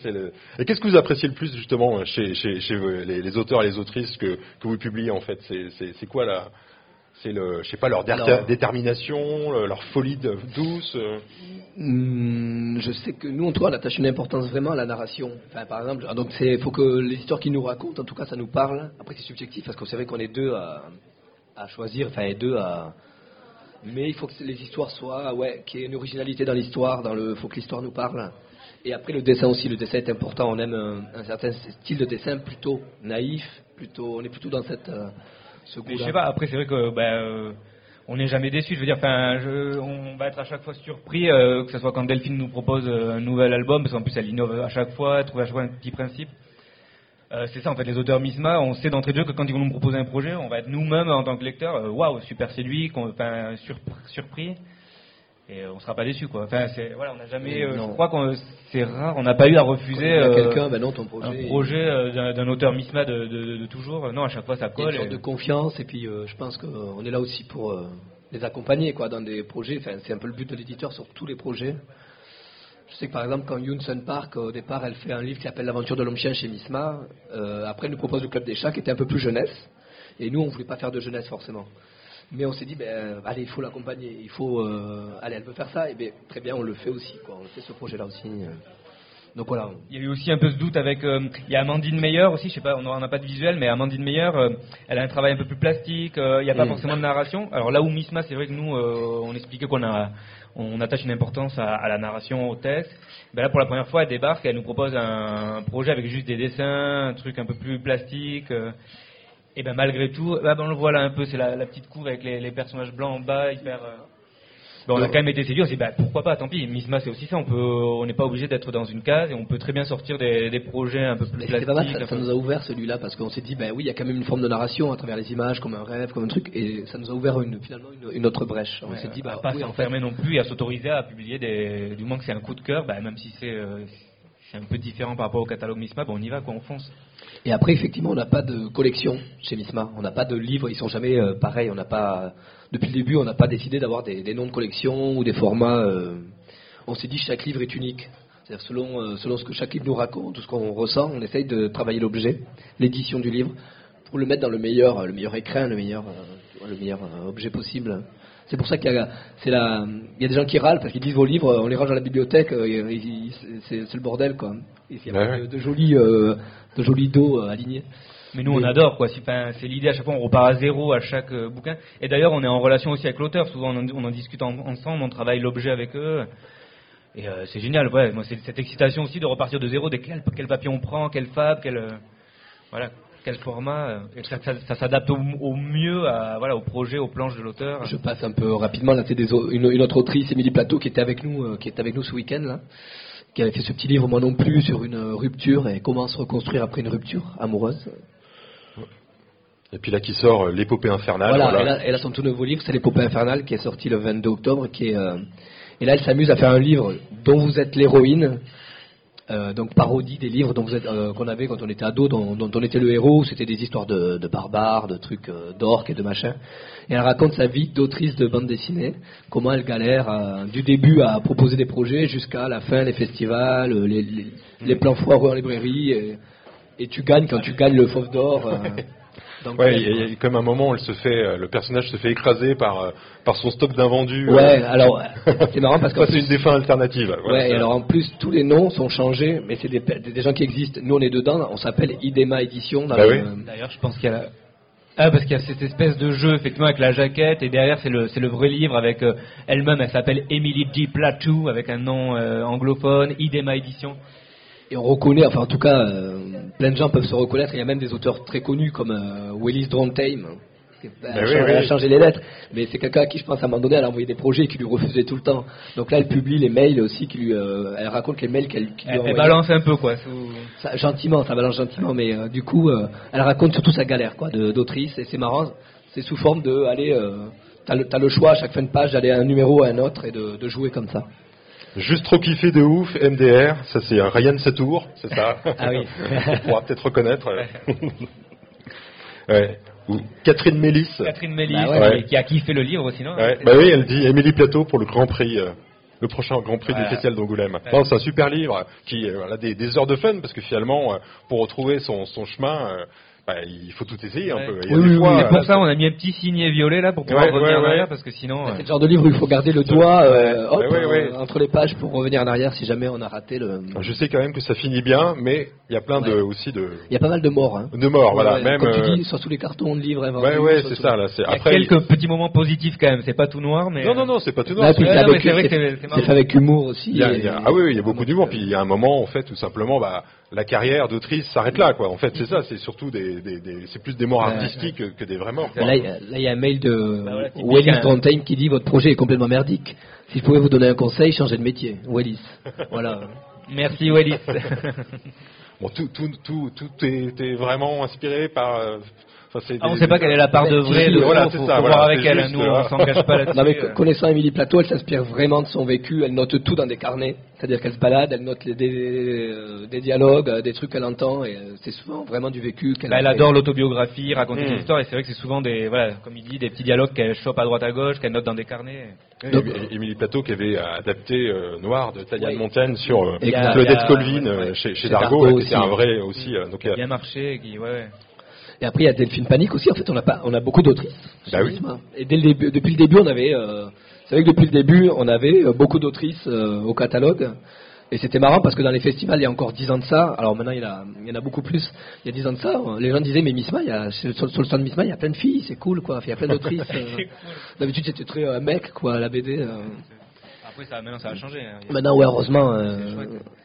et qu'est-ce que vous appréciez le plus justement chez, chez, chez les, auteurs et les autrices que, que vous publiez en fait? C'est quoi la c'est le, je sais pas, leur détermination, leur folie douce. Euh? Hmm, je sais que nous, en tout cas, on attache une importance vraiment à la narration. Enfin, par exemple, ah, donc c'est, faut que les histoires qu'ils nous racontent, en tout cas, ça nous parle. Après, c'est subjectif parce que c'est vrai qu'on est deux à, à choisir, enfin, deux à. Mais il faut que les histoires soient, ouais, qu'il y ait une originalité dans l'histoire, dans le, faut que l'histoire nous parle. Et après le dessin aussi, le dessin est important. On aime un, certain style de dessin plutôt naïf, plutôt, on est plutôt dans cette euh, ce goût Je sais pas. Après c'est vrai que ben, euh, on n'est jamais déçu. Je veux dire, enfin, on va être à chaque fois surpris, euh, que ce soit quand Delphine nous propose un nouvel album, parce qu'en plus elle innove à chaque fois, elle trouve à chaque fois un petit principe. c'est ça en fait, les auteurs Misma, on sait d'entrée de jeu que quand ils vont nous proposer un projet, on va être nous-mêmes en tant que lecteurs, waouh, super séduit, surpris et on sera pas déçu quoi. Enfin, c'est voilà, on n'a jamais. Euh, je crois que c'est rare, on n'a pas eu à refuser euh, ben non, ton projet, un projet euh, d'un auteur misma de, de, toujours. Non, à chaque fois ça colle. Il y a une sorte de confiance et puis je pense qu'on est là aussi pour les accompagner quoi dans des projets. Enfin, c'est un peu le but de l'éditeur sur tous les projets. Je sais que par exemple, quand Yoon Sun Park, au départ, elle fait un livre qui s'appelle L'aventure de l'homme chien chez Misma. après, elle nous propose le Club des chats qui était un peu plus jeunesse. Et nous, on voulait pas faire de jeunesse forcément. Mais on s'est dit, ben, allez, il faut l'accompagner, il faut, euh, allez, elle veut faire ça, et bien, très bien, on le fait aussi, quoi. On fait ce projet-là aussi. Euh. Donc voilà. Il y a eu aussi un peu ce doute avec, euh, il y a Amandine Meyer aussi, je sais pas, on n'a pas de visuel, mais Amandine Meyer, elle a un travail un peu plus plastique, il n'y a pas mm. forcément de narration. Alors là où Misma, c'est vrai que nous, on expliquait qu'on a, on attache une importance à, la narration, au texte. Ben là, pour la première fois, elle débarque, elle nous propose un, projet avec juste des dessins, un truc un peu plus plastique. Et ben malgré tout, bah, ben, on le voit là un peu, c'est la, petite cour avec les, personnages blancs en bas, hyper. Euh, ben, on a quand même été séduit, on s'est dit bah, pourquoi pas, tant pis. Misma c'est aussi ça, on peut, on n'est pas obligé d'être dans une case et on peut très bien sortir des, projets un peu plus classiques. Pas mal, ça, nous a ouvert celui-là parce qu'on s'est dit bah oui il y a quand même une forme de narration à travers les images comme un rêve, comme un truc et ça nous a ouvert une, finalement une, autre brèche. On s'est dit bah pas s'enfermer non plus et à s'autoriser à publier des, du moins que c'est un coup de cœur, bah, même si c'est euh, c'est un peu différent par rapport au catalogue Misma, on y va, quoi, on fonce. Et après, effectivement, on n'a pas de collection chez Misma. On n'a pas de livres, ils sont jamais euh, pareils. On pas, depuis le début, on n'a pas décidé d'avoir des, noms de collection ou des formats. Euh, on s'est dit chaque livre est unique. Selon, euh, selon ce que chaque livre nous raconte, tout ce qu'on ressent, on essaye de travailler l'objet, l'édition du livre, pour le mettre dans le meilleur, le meilleur écrin, le meilleur, le meilleur objet possible. C'est pour ça qu'il y a, c'est la, il y a des gens qui râlent parce qu'ils disent vos livres, on les range à la bibliothèque, euh, c'est, le bordel quoi. Il y a de, jolis, euh, de jolis dos euh, alignés. Mais nous, on adore, quoi. C'est l'idée, à chaque fois, on repart à zéro à chaque bouquin. Et d'ailleurs, on est en relation aussi avec l'auteur. Souvent, on en, discute ensemble, on travaille l'objet avec eux. Et c'est génial, ouais. Moi, c'est cette excitation aussi de repartir de zéro, de quel, quel papier on prend, quel fab, quel. voilà quel format euh, Ça, s'adapte au, mieux à, voilà, au projet, aux planches de l'auteur Je passe un peu rapidement. Là, c'est une, une, autre autrice, Émilie Plateau, qui était avec nous, euh, qui est avec nous ce week-end, là, qui avait fait ce petit livre, moi non plus, sur une rupture et comment se reconstruire après une rupture amoureuse. Et puis là qui sort euh, l'épopée infernale. Voilà, Elle, a, son tout nouveau livre, c'est l'épopée infernale qui est sorti le 22 octobre. Qui est, et là elle s'amuse à faire un livre dont vous êtes l'héroïne, euh, donc parodie des livres euh, qu'on avait quand on était ado, dont, on était le héros. C'était des histoires de, barbares, de trucs euh, d'orques et de machins. Et elle raconte sa vie d'autrice de bande dessinée, comment elle galère du début à proposer des projets jusqu'à la fin, les festivals, les, plans foireux en librairie. Et, tu gagnes quand tu gagnes le fauve d'or. Ouais, il y, a comme un moment où elle se fait, euh, le personnage se fait écraser par euh, par son stock d'invendus. Ouais, alors c'est marrant parce que c'est une des fins alternatives. ouais, et alors en plus tous les noms sont changés, mais c'est des, des, gens qui existent. Nous on est dedans, on s'appelle Idema Édition. Bah oui. D'ailleurs, je pense qu'il y a ah, parce qu'il y a cette espèce de jeu, effectivement, avec la jaquette, et derrière, c'est le, c'est le vrai livre avec elle-même, elle s'appelle Emily G. Platou, avec un nom anglophone, Idema Édition. Et on reconnaît, enfin en tout cas, euh, plein de gens peuvent se reconnaître. Il y a même des auteurs très connus comme euh, Willis Drontheim, qui a, changé les lettres. Mais c'est quelqu'un à qui je pense à un moment donné, elle a envoyé des projets qui lui refusaient tout le temps. Donc là, elle publie les mails aussi, qui lui, euh, elle raconte les mails qu'elle qu lui Elle balance un peu quoi. Ça, gentiment, ça balance gentiment, mais euh, du coup, elle raconte surtout sa galère quoi d'autrice et c'est marrant. C'est sous forme de, aller, t'as le, as le choix à chaque fin de page d'aller à un numéro à un autre et de, de jouer comme ça. Juste trop kiffé de ouf, MDR, ça c'est Ryan Satour, c'est ça Ah oui. On pourra peut-être reconnaître. ouais. Ou Catherine Mélis. Catherine Mélis, bah qui a kiffé le livre aussi, non ouais. Bah oui, elle dit Émilie Plateau pour le Grand Prix. Euh, le prochain Grand Prix du Festival d'Angoulême. c'est un super livre qui a des, des, heures de fun parce que finalement, euh, pour retrouver son, son chemin, euh, bah, il faut tout essayer un peu. Oui, oui, pour ça, on a mis un petit signet violet là pour pouvoir revenir en arrière parce que sinon. C'est le genre de livre où il faut garder le doigt euh, euh, entre les pages pour revenir en arrière si jamais on a raté le. Je sais quand même que ça finit bien, mais il y a plein de aussi de. Il y a pas mal de morts. Hein. De morts, voilà. Même. Comme tu euh, dis, sur tous les cartons de livres. Ouais, ouais, c'est ça. Là, c'est après. quelques petits moments positifs quand même. C'est pas tout noir, mais. Non, non, non, c'est pas tout noir. c'est vrai que c'est fait avec humour aussi. Ah oui, il y a beaucoup d'humour. Puis il y a un moment, en fait, tout simplement, bah la carrière d'autrice s'arrête là, quoi. En fait, c'est ça, c'est surtout des, des, des c'est plus des morts artistiques que, des vrais morts. Là, il y a un mail de bah Wallis qui dit votre projet est complètement merdique. Si je pouvais vous donner un conseil, changez de métier. Wallis. voilà. Merci Wallis. bon, tout, tout, tout, tout est, est, vraiment inspiré par euh, Enfin, ah, on ne sait pas quelle est la part de vrai, de voilà, faut, ça, voir avec elle. Nous, on s'engage pas là-dessus. Non, mais euh. connaissant Émilie Plateau, elle s'inspire vraiment de son vécu. Elle note tout dans des carnets. C'est-à-dire qu'elle se balade, elle note les, des, euh, des, dialogues, euh, des trucs qu'elle entend, et c'est souvent vraiment du vécu. Qu'elle bah, elle adore l'autobiographie, raconter des hmm. histoires, et c'est vrai que c'est souvent des, voilà, comme il dit, des petits dialogues qu'elle chope à droite à gauche, qu'elle note dans des carnets. Émilie Plateau qui avait adapté Noir de Tania Montaigne sur euh, Claudette Colvin chez, chez, Dargaud, c'est un vrai aussi. donc, bien marché, qui, ouais. Et après, il y a Delphine Panique aussi. En fait, on a, pas, on a beaucoup d'autrices. Bah oui. Et dès le début, depuis le début, on avait. Euh, c'est vrai que depuis le début, on avait euh, beaucoup d'autrices euh, au catalogue. Et c'était marrant parce que dans les festivals, il y a encore 10 ans de ça. Alors maintenant, il y, a, il y en a beaucoup plus. Il y a 10 ans de ça, les gens disaient, mais Misma, il y a, sur, le stand de Misma, il y a plein de filles, c'est cool, quoi. Il y a plein d'autrices. D'habitude, c'était très un mec, quoi, la BD. Après, ça, maintenant, ça a changé. Hein. Maintenant, ouais, heureusement.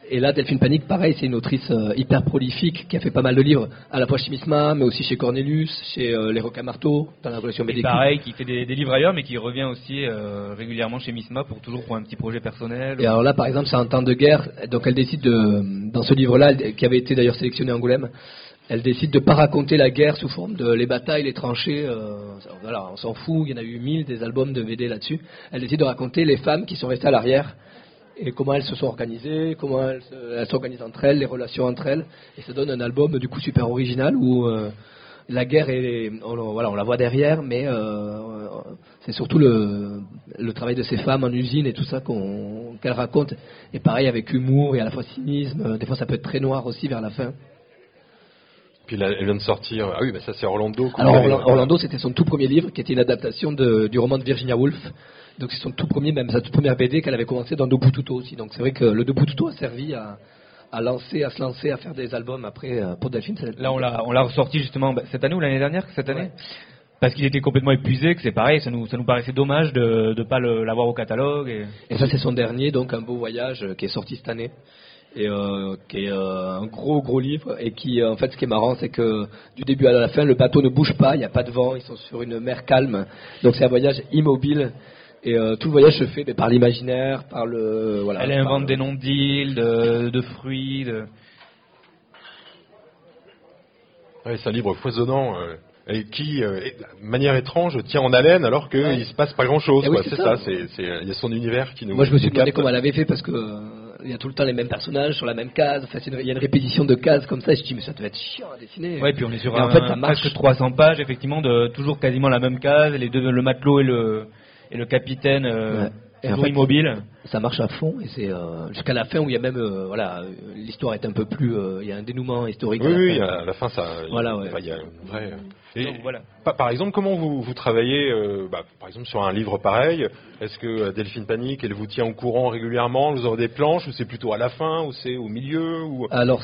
Et là, Delphine Panique, pareil, c'est une autrice euh, hyper prolifique qui a fait pas mal de livres, à la fois chez Misma, mais aussi chez Cornelius, chez euh, Les Roca Marteau, dans la collection BD. Pareil, qui fait des, livres ailleurs, mais qui revient aussi euh, régulièrement chez Misma pour toujours pour un petit projet personnel. Et alors là, par exemple, c'est un temps de guerre, donc elle décide de, dans ce livre-là, qui avait été d'ailleurs sélectionné à Angoulême, elle décide de pas raconter la guerre sous forme de les batailles, les tranchées. voilà, on s'en fout. Il y en a eu mille des albums de BD là-dessus. Elle décide de raconter les femmes qui sont restées à l'arrière et comment elles se sont organisées, comment elles s'organisent entre elles, les relations entre elles. Et ça donne un album du coup super original où euh, la guerre est, on, voilà, on la voit derrière, mais euh, c'est surtout le, le, travail de ces femmes en usine et tout ça qu'elles racontent. Et pareil avec humour et à la fois cynisme. Des fois ça peut être très noir aussi vers la fin. Puis là, elle vient de sortir. Ah oui, mais ça c'est Orlando. Alors Orlando, c'était son tout premier livre, qui était une adaptation de, du roman de Virginia Woolf. Donc c'est son tout premier, même sa toute première BD qu'elle avait commencé dans Tuto aussi. Donc c'est vrai que le Tuto a servi à, à lancer, à se lancer, à faire des albums après euh, pour Delphine. Là on l'a, on l'a ressorti justement bah, cette année ou l'année dernière, cette année? Parce qu'il était complètement épuisé, que c'est pareil, ça nous, ça nous paraissait dommage de ne pas l'avoir au catalogue. Et, et ça c'est son dernier, donc un beau voyage euh, qui est sorti cette année et euh, qui est euh, un gros gros livre et qui en fait ce qui est marrant c'est que du début à la fin le bateau ne bouge pas, il n'y a pas de vent, ils sont sur une mer calme, donc c'est un voyage immobile et euh, tout le voyage se fait mais par l'imaginaire, par le. Voilà, Elle invente des noms d'îles, de, de, fruits. De... c'est un livre foisonnant. Euh, et qui, euh, de manière étrange, tient en haleine alors qu'il ne se passe pas grand-chose. Eh c'est ça, il y a son univers qui nous. Moi, je me suis demandé comment elle avait fait parce que il y a tout le temps les mêmes personnages sur la même case. Enfin, il y a une répétition de cases comme ça. Et je me dis, mais ça devait être chiant à dessiner. Ouais, puis on est sur un, en fait, ça presque 300 pages, effectivement, de toujours quasiment la même case, les deux, le matelot et le et le capitaine euh, Et en fait, immobile. ça marche à fond et c'est euh, jusqu'à la fin où il y a même euh, voilà l'histoire est un peu plus euh, il y a un dénouement historique. à Oui, la oui, fin. à la fin, ça. Voilà, ouais. il y a. Et Donc, voilà. pa- par exemple, comment vous, vous travaillez, bah, par exemple, sur un livre pareil? Est-ce que Delphine Panique, elle vous tient au courant régulièrement? Vous avez des planches ou c'est plutôt à la fin ou c'est au milieu ou... Alors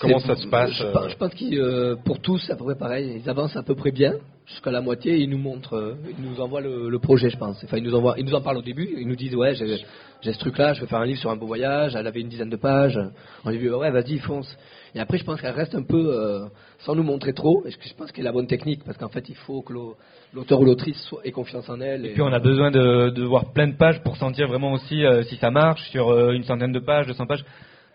Comment ça se passe, Je, pense- pense qu'ils euh, pour tous c'est à peu près pareil. Ils avancent à peu près bien jusqu'à la moitié. et Ils nous montrent, euh, ils nous envoient le, le projet, je pense. Enfin, ils nous envoient, ils nous en parlent au début. Ils nous disent ouais, j'ai j'ai ce truc-là, je veux faire un livre sur un beau voyage. Elle avait une dizaine de pages. On lui dit ouais, vas-y, fonce. Et après, je pense qu'elle reste un peu euh, sans nous montrer trop. Et je pense qu'elle a la bonne technique parce qu'en fait, il faut que l'au- l'auteur ou l'autrice ait confiance en elle. Et puis on a besoin de, de voir plein de pages pour sentir vraiment aussi euh, si ça marche sur euh, une centaine de pages, 200 pages.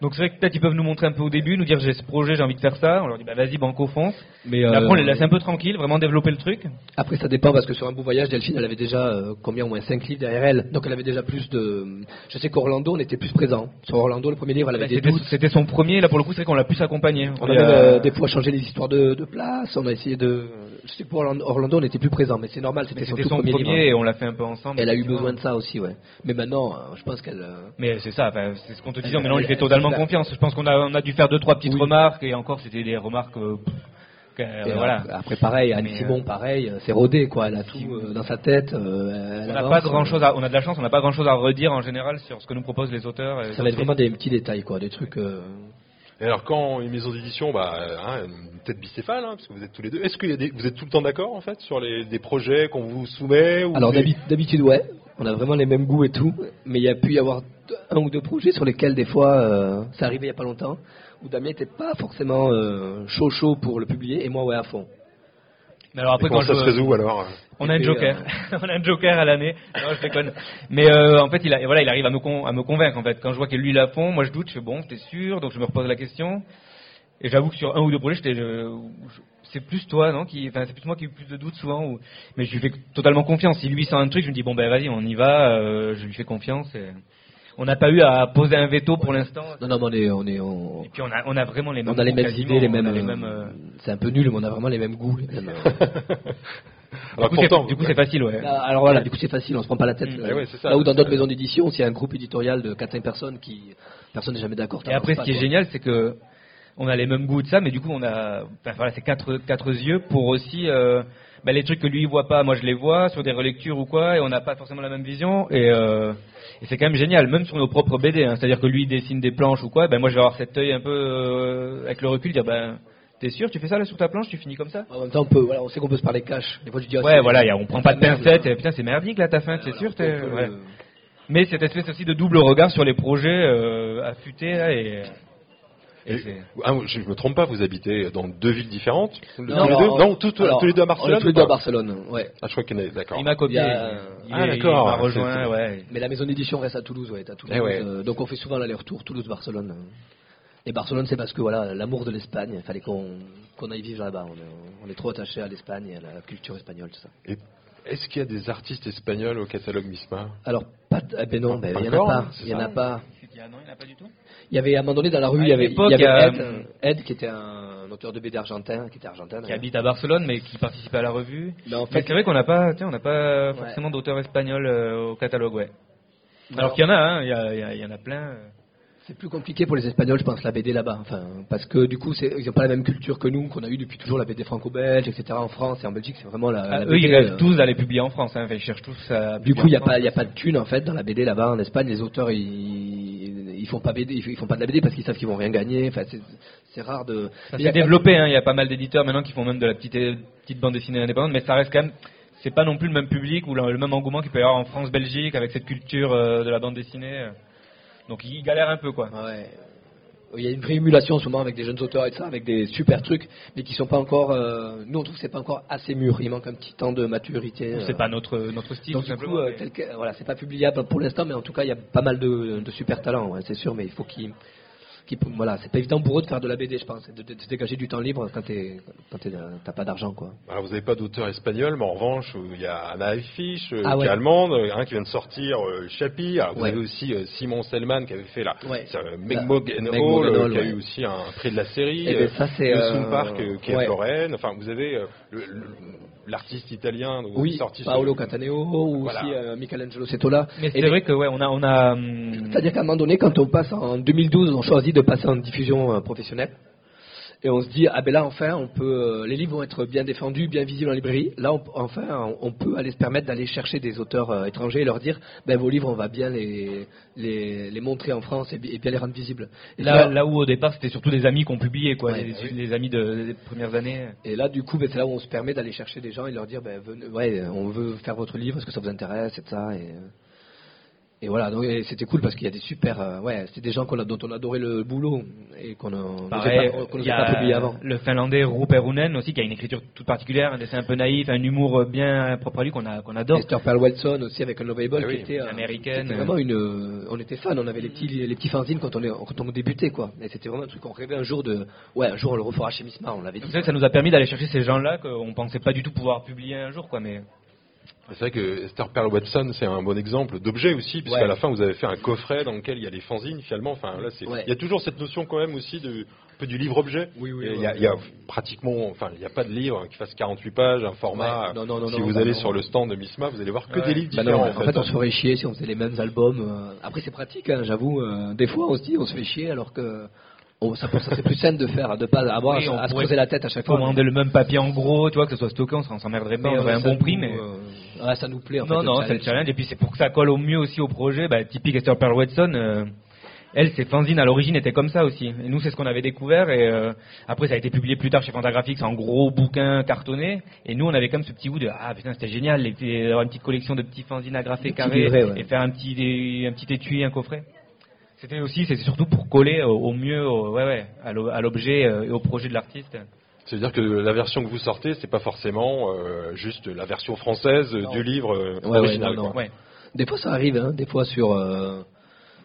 Donc c'est vrai que peut-être ils peuvent nous montrer un peu au début, nous dire j'ai ce projet, j'ai envie de faire ça. On leur dit bah vas-y banco fonce. Mais euh, après on les laisse un peu tranquilles, vraiment développer le truc. Après, ça dépend parce que sur un beau voyage, Delphine, elle avait déjà euh, combien au moins 5 livres derrière elle. Donc, elle avait déjà plus de. Je sais qu'Orlando, on était plus présent. Sur Orlando, le premier livre, elle avait des C'était doutes. c'était son premier, là pour le coup c'est vrai qu'on l'a plus accompagné. On Et, a euh, euh, des fois changé les histoires de, de place. On a essayé de. Je sais pour Orlando, on était plus présent, mais c'est normal, c'était son tout son premier, premier, livre. et on l'a fait un peu ensemble. Elle a eu besoin de ça aussi, ouais. Mais maintenant, euh, je pense qu'elle. euh, Mais c'est ça, c'est ce qu'on te disait, on lui elle- fait totalement elle- confiance. Je pense qu'on a, on a dû faire deux, trois petites Oui. remarques, et encore c'était des remarques. euh, voilà. après, pareil, Mais, Simon, pareil, euh, c'est rodé, quoi. Elle a tout euh, dans sa tête. euh, On n'a pas grand euh, chose à, on a de la chance, on n'a pas grand chose à redire en général sur ce que nous proposent les auteurs. et Ça va être vraiment des petits détails, quoi. Des trucs. euh, Et alors, quand une maison d'édition, bah, euh, hein, une tête bicéphale, hein, parce que vous êtes tous les deux, est-ce que vous êtes tout le temps d'accord, en fait, sur les, des projets qu'on vous soumet ou Alors des- d'habitude ouais, on a vraiment les mêmes goûts et tout, mais il y a pu y avoir un ou deux projets sur lesquels des fois, euh, c'est arrivé il y a pas longtemps, où Damien n'était pas forcément euh, chaud chaud pour le publier et moi ouais à fond. Mais alors après, Comment quand ça je- se résout alors on a un joker, on a un joker à l'année. Non, je déconne. Mais euh, en fait, il, a, voilà, il arrive à me, con- à me convaincre. En fait, quand je vois que lui il a fond, moi je doute. Je fais bon, t'es sûr Donc je me repose la question. Et j'avoue que sur un ou deux projets, je- c'est plus toi, non qui, enfin, c'est plus moi qui ai eu plus de doutes souvent. Ou, mais je lui fais totalement confiance. Si lui sent un truc, je me dis bon ben vas-y, on y va. euh, je lui fais confiance. Et... On n'a pas eu à poser un veto pour l'instant. Non non mais on est on est on, Et puis on a, on a vraiment les mêmes. on a les mêmes idées, les mêmes. euh, mêmes, euh, C'est un peu nul, mais on a vraiment les mêmes goûts. les mêmes, euh, Alors, du coup, c'est- pourtant, du coup, c'est facile, ouais. Là, alors voilà, du coup c'est facile, on se prend pas la tête. Mm. Là, Eh ouais, ça. Là où dans d'autres maisons d'édition, s'il y a un groupe éditorial de 4-5 personnes qui personne n'est jamais d'accord. Et après, ce qui est quoi. génial, c'est que on a les mêmes goûts de ça, mais du coup, on a, enfin, voilà, c'est quatre, quatre yeux pour aussi euh, bah, les trucs que lui il voit pas, moi je les vois sur des relectures ou quoi, et on n'a pas forcément la même vision. Et, euh, et c'est quand même génial, même sur nos propres BD. hein. C'est-à-dire que lui il dessine des planches ou quoi, ben moi je vais avoir cet œil un peu euh, avec le recul, dire ben t'es sûr, tu fais ça là sur ta planche, tu finis comme ça? En même temps, on peut, voilà, on sait qu'on peut se parler cash. Des fois, je dis, ah, Ouais, c'est- voilà, y a- on prend pas de pincettes, et putain c'est merdique là ta fin, t'es sûr, t'es- ouais. Mais cette espèce aussi de double regard sur les projets euh, affûtés là, et, et Et- c'est- ah, je me trompe pas, vous habitez dans deux villes différentes tous les deux on- Non, alors, tous les deux à On Barcelone tous les deux à Barcelone, ouais. Ah, je crois qu'il est d'accord. Il m'a copié. Il a- Il, Ah, il d'accord. m'a rejoint, ouais. Mais la maison d'édition reste à Toulouse, ouais, à Toulouse. Eh ouais. euh, donc on fait souvent l'aller-retour Toulouse-Barcelone. Et Barcelone, c'est parce que voilà, l'amour de l'Espagne, il fallait qu'on qu'on aille vivre là-bas. On, est- on est trop attaché à l'Espagne et à la culture espagnole, tout ça. Et Est-ce qu'il y a des artistes espagnols au catalogue Misma? Alors, pas, de- eh ben non, ben, Pas il y en a pas. C'est Il y en a pas. Non, il n'a pas du tout. Il y avait à un moment donné dans la rue, il y avait, il y avait a, Ed, qui était un auteur de BD argentin, qui était argentin. Qui habite à Barcelone, mais qui participe à la revue. Mais en fait, c'est vrai qu'on n'a pas, tiens, on n'a pas Ouais. forcément d'auteurs espagnols euh, au catalogue, ouais. Alors, Alors- qu'il y en a, hein, il y, y a- il y en a plein. C'est plus compliqué pour les Espagnols, je pense, la BD là-bas. Enfin, parce que du coup, ils n'ont pas la même culture que nous, qu'on a eu depuis toujours la BD franco-belge, etc. En France et en Belgique, c'est vraiment la. Ah, la eux, ils rêvent euh, tous d'aller publier en France. Hein. Enfin, ils cherchent tous à. Du coup, il n'y a pas, il a pas de thune en fait dans la BD là-bas en Espagne. Les auteurs, ils, ils font pas BD, ils font pas de la BD parce qu'ils savent qu'ils vont rien gagner. Enfin, c'est, rare de. Ça s'est développé, hein. il y a pas mal d'éditeurs maintenant qui font même de la petite, petite bande dessinée indépendante, mais ça reste quand même, c'est pas non plus le même public ou le, le même engouement qu'il peut y avoir en France, Belgique, avec cette culture euh, de la bande dessinée. Euh. Donc ils galèrent un peu, quoi. Ouais. Il y a une vraie émulation en ce moment avec des jeunes auteurs et ça, avec des super trucs, mais qui sont pas encore. euh, nous, on trouve que c'est pas encore assez mûr. Il manque un petit temps de maturité. C'est euh. pas notre, notre style, Donc tout du coup, simplement. euh, mais- tel que, voilà, c'est pas publiable pour l'instant, mais en tout cas, il y a pas mal de, de super talents, ouais, c'est sûr, mais il faut qu'ils qui, voilà, c'est pas évident pour eux de faire de la BD, je pense, de, de, se dégager du temps libre quand t'es- quand t'es- t'as pas d'argent, quoi. Alors, vous n'avez pas d'auteur espagnol, mais en revanche, il y a Anna Fish, Ah qui ouais. est allemande, euh, un qui vient de sortir, euh, Chapi. Alors, vous Ouais. avez aussi euh, Simon Selman qui avait fait la Ouais. euh, Megmog and Hall, euh, qui a eu aussi un prix de la série. Eh ben, euh, ça, c'est, le euh, Park, euh, qui est Florence. Enfin, vous avez euh, le- le- l'artiste italien donc, Oui, sorti Paolo sur- Cataneo ou Voilà. aussi euh, Michelangelo Setola. Mais Et c'est vrai que ouais, on a, on a. hum, C'est-à-dire qu'à un moment donné, quand on passe en 2012, on choisit de passer en diffusion euh, professionnelle. Et on se dit, ah ben là, enfin, on peut, euh, les livres vont être bien défendus, bien visibles en librairie. Là, on- enfin, on, peut aller se permettre d'aller chercher des auteurs euh, étrangers et leur dire, ben vos livres, on va bien les, les, les montrer en France et, bi- et bien les rendre visibles. Et, Là, là où au départ c'était surtout des amis qu'on publiait, quoi, Ouais, les, oui. les amis de- des premières années. et là, du coup, ben, c'est là où on se permet d'aller chercher des gens et leur dire, ben, venez- ouais, on veut faire votre livre, est-ce que ça vous intéresse, et ça. Et, et voilà, c'était cool parce qu'il y a des super, euh, ouais, c'était des gens a, dont on adorait le boulot et qu'on on Pareil, n'osait pas, avant. le finlandais Rupert Unen aussi qui a une écriture toute particulière, un dessin un peu naïf, un humour bien propre à lui qu'on a qu'on adore. Esther Pearl Watson aussi avec un Novable Ah oui, qui était euh, américaine. était vraiment une euh, on était fans on avait les petits les petits fanzines quand on est quand on débutait quoi et c'était vraiment un truc qu'on rêvait un jour de ouais un jour on le refera chez Misma on l'avait dit C'est vrai que ça nous a permis d'aller chercher ces gens-là qu'on pensait pas du tout pouvoir publier un jour, quoi. Mais C'est vrai que Esther Pearl Watson, c'est un bon exemple d'objet aussi, puisqu'à Ouais. la fin, vous avez fait un coffret dans lequel il y a les fanzines, finalement. Enfin, là, c'est, Ouais. il y a toujours cette notion quand même aussi de, un peu du livre-objet. Oui, oui, il y a, y pratiquement, enfin, il n'y a pas de livre qui fasse 48 pages, un format. Ouais. Non, non, non, si non, vous bah allez non. sur le stand de Misma, vous allez voir que Ouais. des livres Bah différents. non, en en fait, on se ferait chier si on faisait les mêmes albums. euh. Après, c'est pratique, hein, j'avoue. euh, des fois, on se dit, on se fait chier, alors que oh, ça, ça c'est plus simple de faire, de pas avoir Oui, à, se creuser la tête à chaque fois. commander le même papier en gros, tu vois, que ce soit stocké, on s'emmerderait pas, on aurait un bon prix, mais. euh, ouais, ça nous plaît. En Non, fait, non, c'est le challenge. Et puis c'est pour que ça colle au mieux aussi au projet. Bah, typique Esther Pearl Watson, euh, elle, ses fanzines à l'origine étaient comme ça aussi. Et nous, c'est ce qu'on avait découvert. Et euh, après, ça a été publié plus tard chez Fantagraphics en gros bouquin cartonné. Et nous, on avait comme ce petit goût de ah putain, c'était génial, d'avoir une petite collection de petits fanzines agrafés carrés livrets, ouais. et faire un petit un petit étui, un coffret. C'était aussi, c'était surtout pour coller au, au mieux, au- ouais, ouais, à l'o- à l'objet euh, et au projet de l'artiste. C'est-à-dire que la version que vous sortez, c'est pas forcément euh, juste la version française Non. du livre euh, Ouais, ouais, original. non, non. quoi. Ouais. Des fois, ça arrive, hein, des fois sur. euh,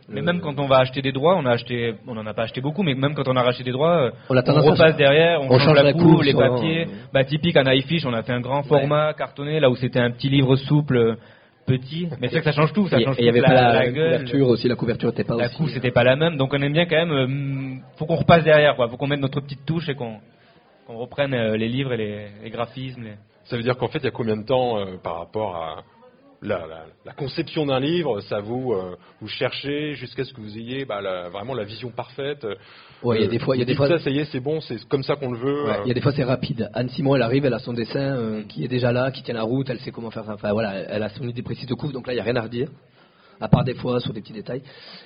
Mais le- même quand on va acheter des droits, on a acheté, on n'en a pas acheté beaucoup, mais même quand on a racheté des droits, euh, On a on, repasse derrière, on, on change, change la couve les sur- papiers. Bah typique en iFish, on a fait un grand format cartonné là où c'était un petit livre souple, euh, petit. Mais c'est vrai que ça change tout, ça change et il y toute avait la, pas la, la la gueule. couverture aussi, la couverture n'était pas La aussi. couve c'était pas la même, donc on aime bien quand même. euh, faut qu'on repasse derrière, quoi. Faut qu'on mette notre petite touche et qu'on qu'on reprenne euh, les livres et les, les graphismes. les- Ça veut dire qu'en fait, il y a combien de temps euh, par rapport à la, la- la conception d'un livre Ça vous euh, vous cherchez jusqu'à ce que vous ayez bah, la- vraiment la vision parfaite. Ouais, il y a Euh, des fois, il y a des fois, ça, ça y est, c'est bon, c'est comme ça qu'on le veut. Ouais, euh. il y a des fois c'est rapide. Anne Simon, elle arrive, elle a son dessin euh, qui est déjà là, qui tient la route, elle sait comment faire. Enfin voilà, elle a son idée précise de couve, donc là il y a rien à redire. À part des fois sur des petits détails.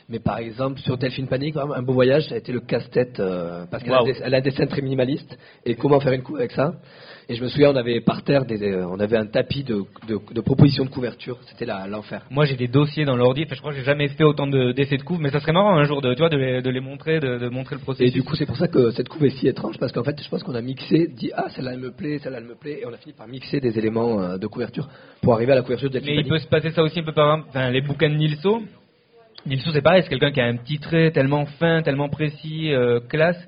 Mais par exemple, sur Delphine Panique, un beau voyage, ça a été le casse-tête, euh, parce qu'elle a, des- a un dessin très minimaliste, et comment faire une couve avec ça. Et je me souviens, on avait par terre, des, on avait un tapis de, de, de propositions de couverture, c'était l'enfer. Moi j'ai des dossiers dans l'ordi, enfin, je crois que j'ai jamais fait autant de- d'essais de couve, mais ça serait marrant un jour de, tu vois, de, les, de les montrer, de, montrer le Et processus. du coup, c'est pour ça que cette couve est si étrange, parce qu'en fait, je pense qu'on a mixé, dit ah celle-là elle me plaît, celle-là elle me plaît, et on a fini par mixer des éléments euh, de couverture pour arriver à la couverture de Mais il peut se passer ça aussi un peu par enfin, les bouquins de Nilso. Nilso c'est pareil, c'est quelqu'un qui a un petit trait tellement fin, tellement précis, euh, classe.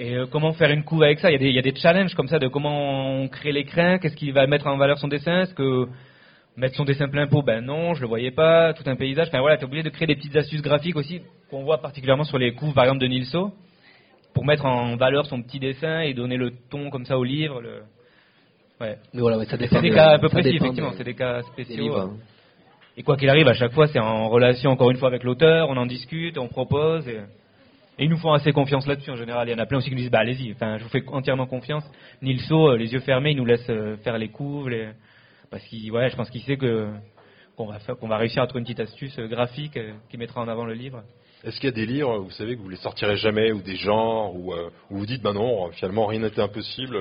Et euh, comment faire une couve avec ça? Il y, a des, il y a des challenges comme ça de comment on crée l'écran, qu'est-ce qui va mettre en valeur son dessin, est-ce que mettre son dessin plein pot, ben non, je le voyais pas, tout un paysage. Enfin voilà, t'es obligé de créer des petites astuces graphiques aussi qu'on voit particulièrement sur les couves par exemple de Nilso pour mettre en valeur son petit dessin et donner le ton comme ça au livre. Le... Ouais. Mais voilà, ouais, ça dépend. C'est des de- cas un peu précis, dépend effectivement, c'est des cas des spéciaux. livres. hein. Et quoi qu'il arrive, à chaque fois, c'est en relation encore une fois avec l'auteur, on en discute, on propose. Et, et ils nous font assez confiance là-dessus en général. Il y en a plein aussi qui nous disent bah allez-y, enfin, je vous fais entièrement confiance. Nilso, euh, les yeux fermés, il nous laisse euh, faire les couves. Les... Parce qu'il, ouais, je pense qu'il sait que qu'on va, faire, qu'on va réussir à trouver une petite astuce euh, graphique qui mettra en avant le livre. Est-ce qu'il y a des livres, vous savez, que vous les sortirez jamais, ou des genres, où, euh, où vous dites, bah non, finalement rien n'était impossible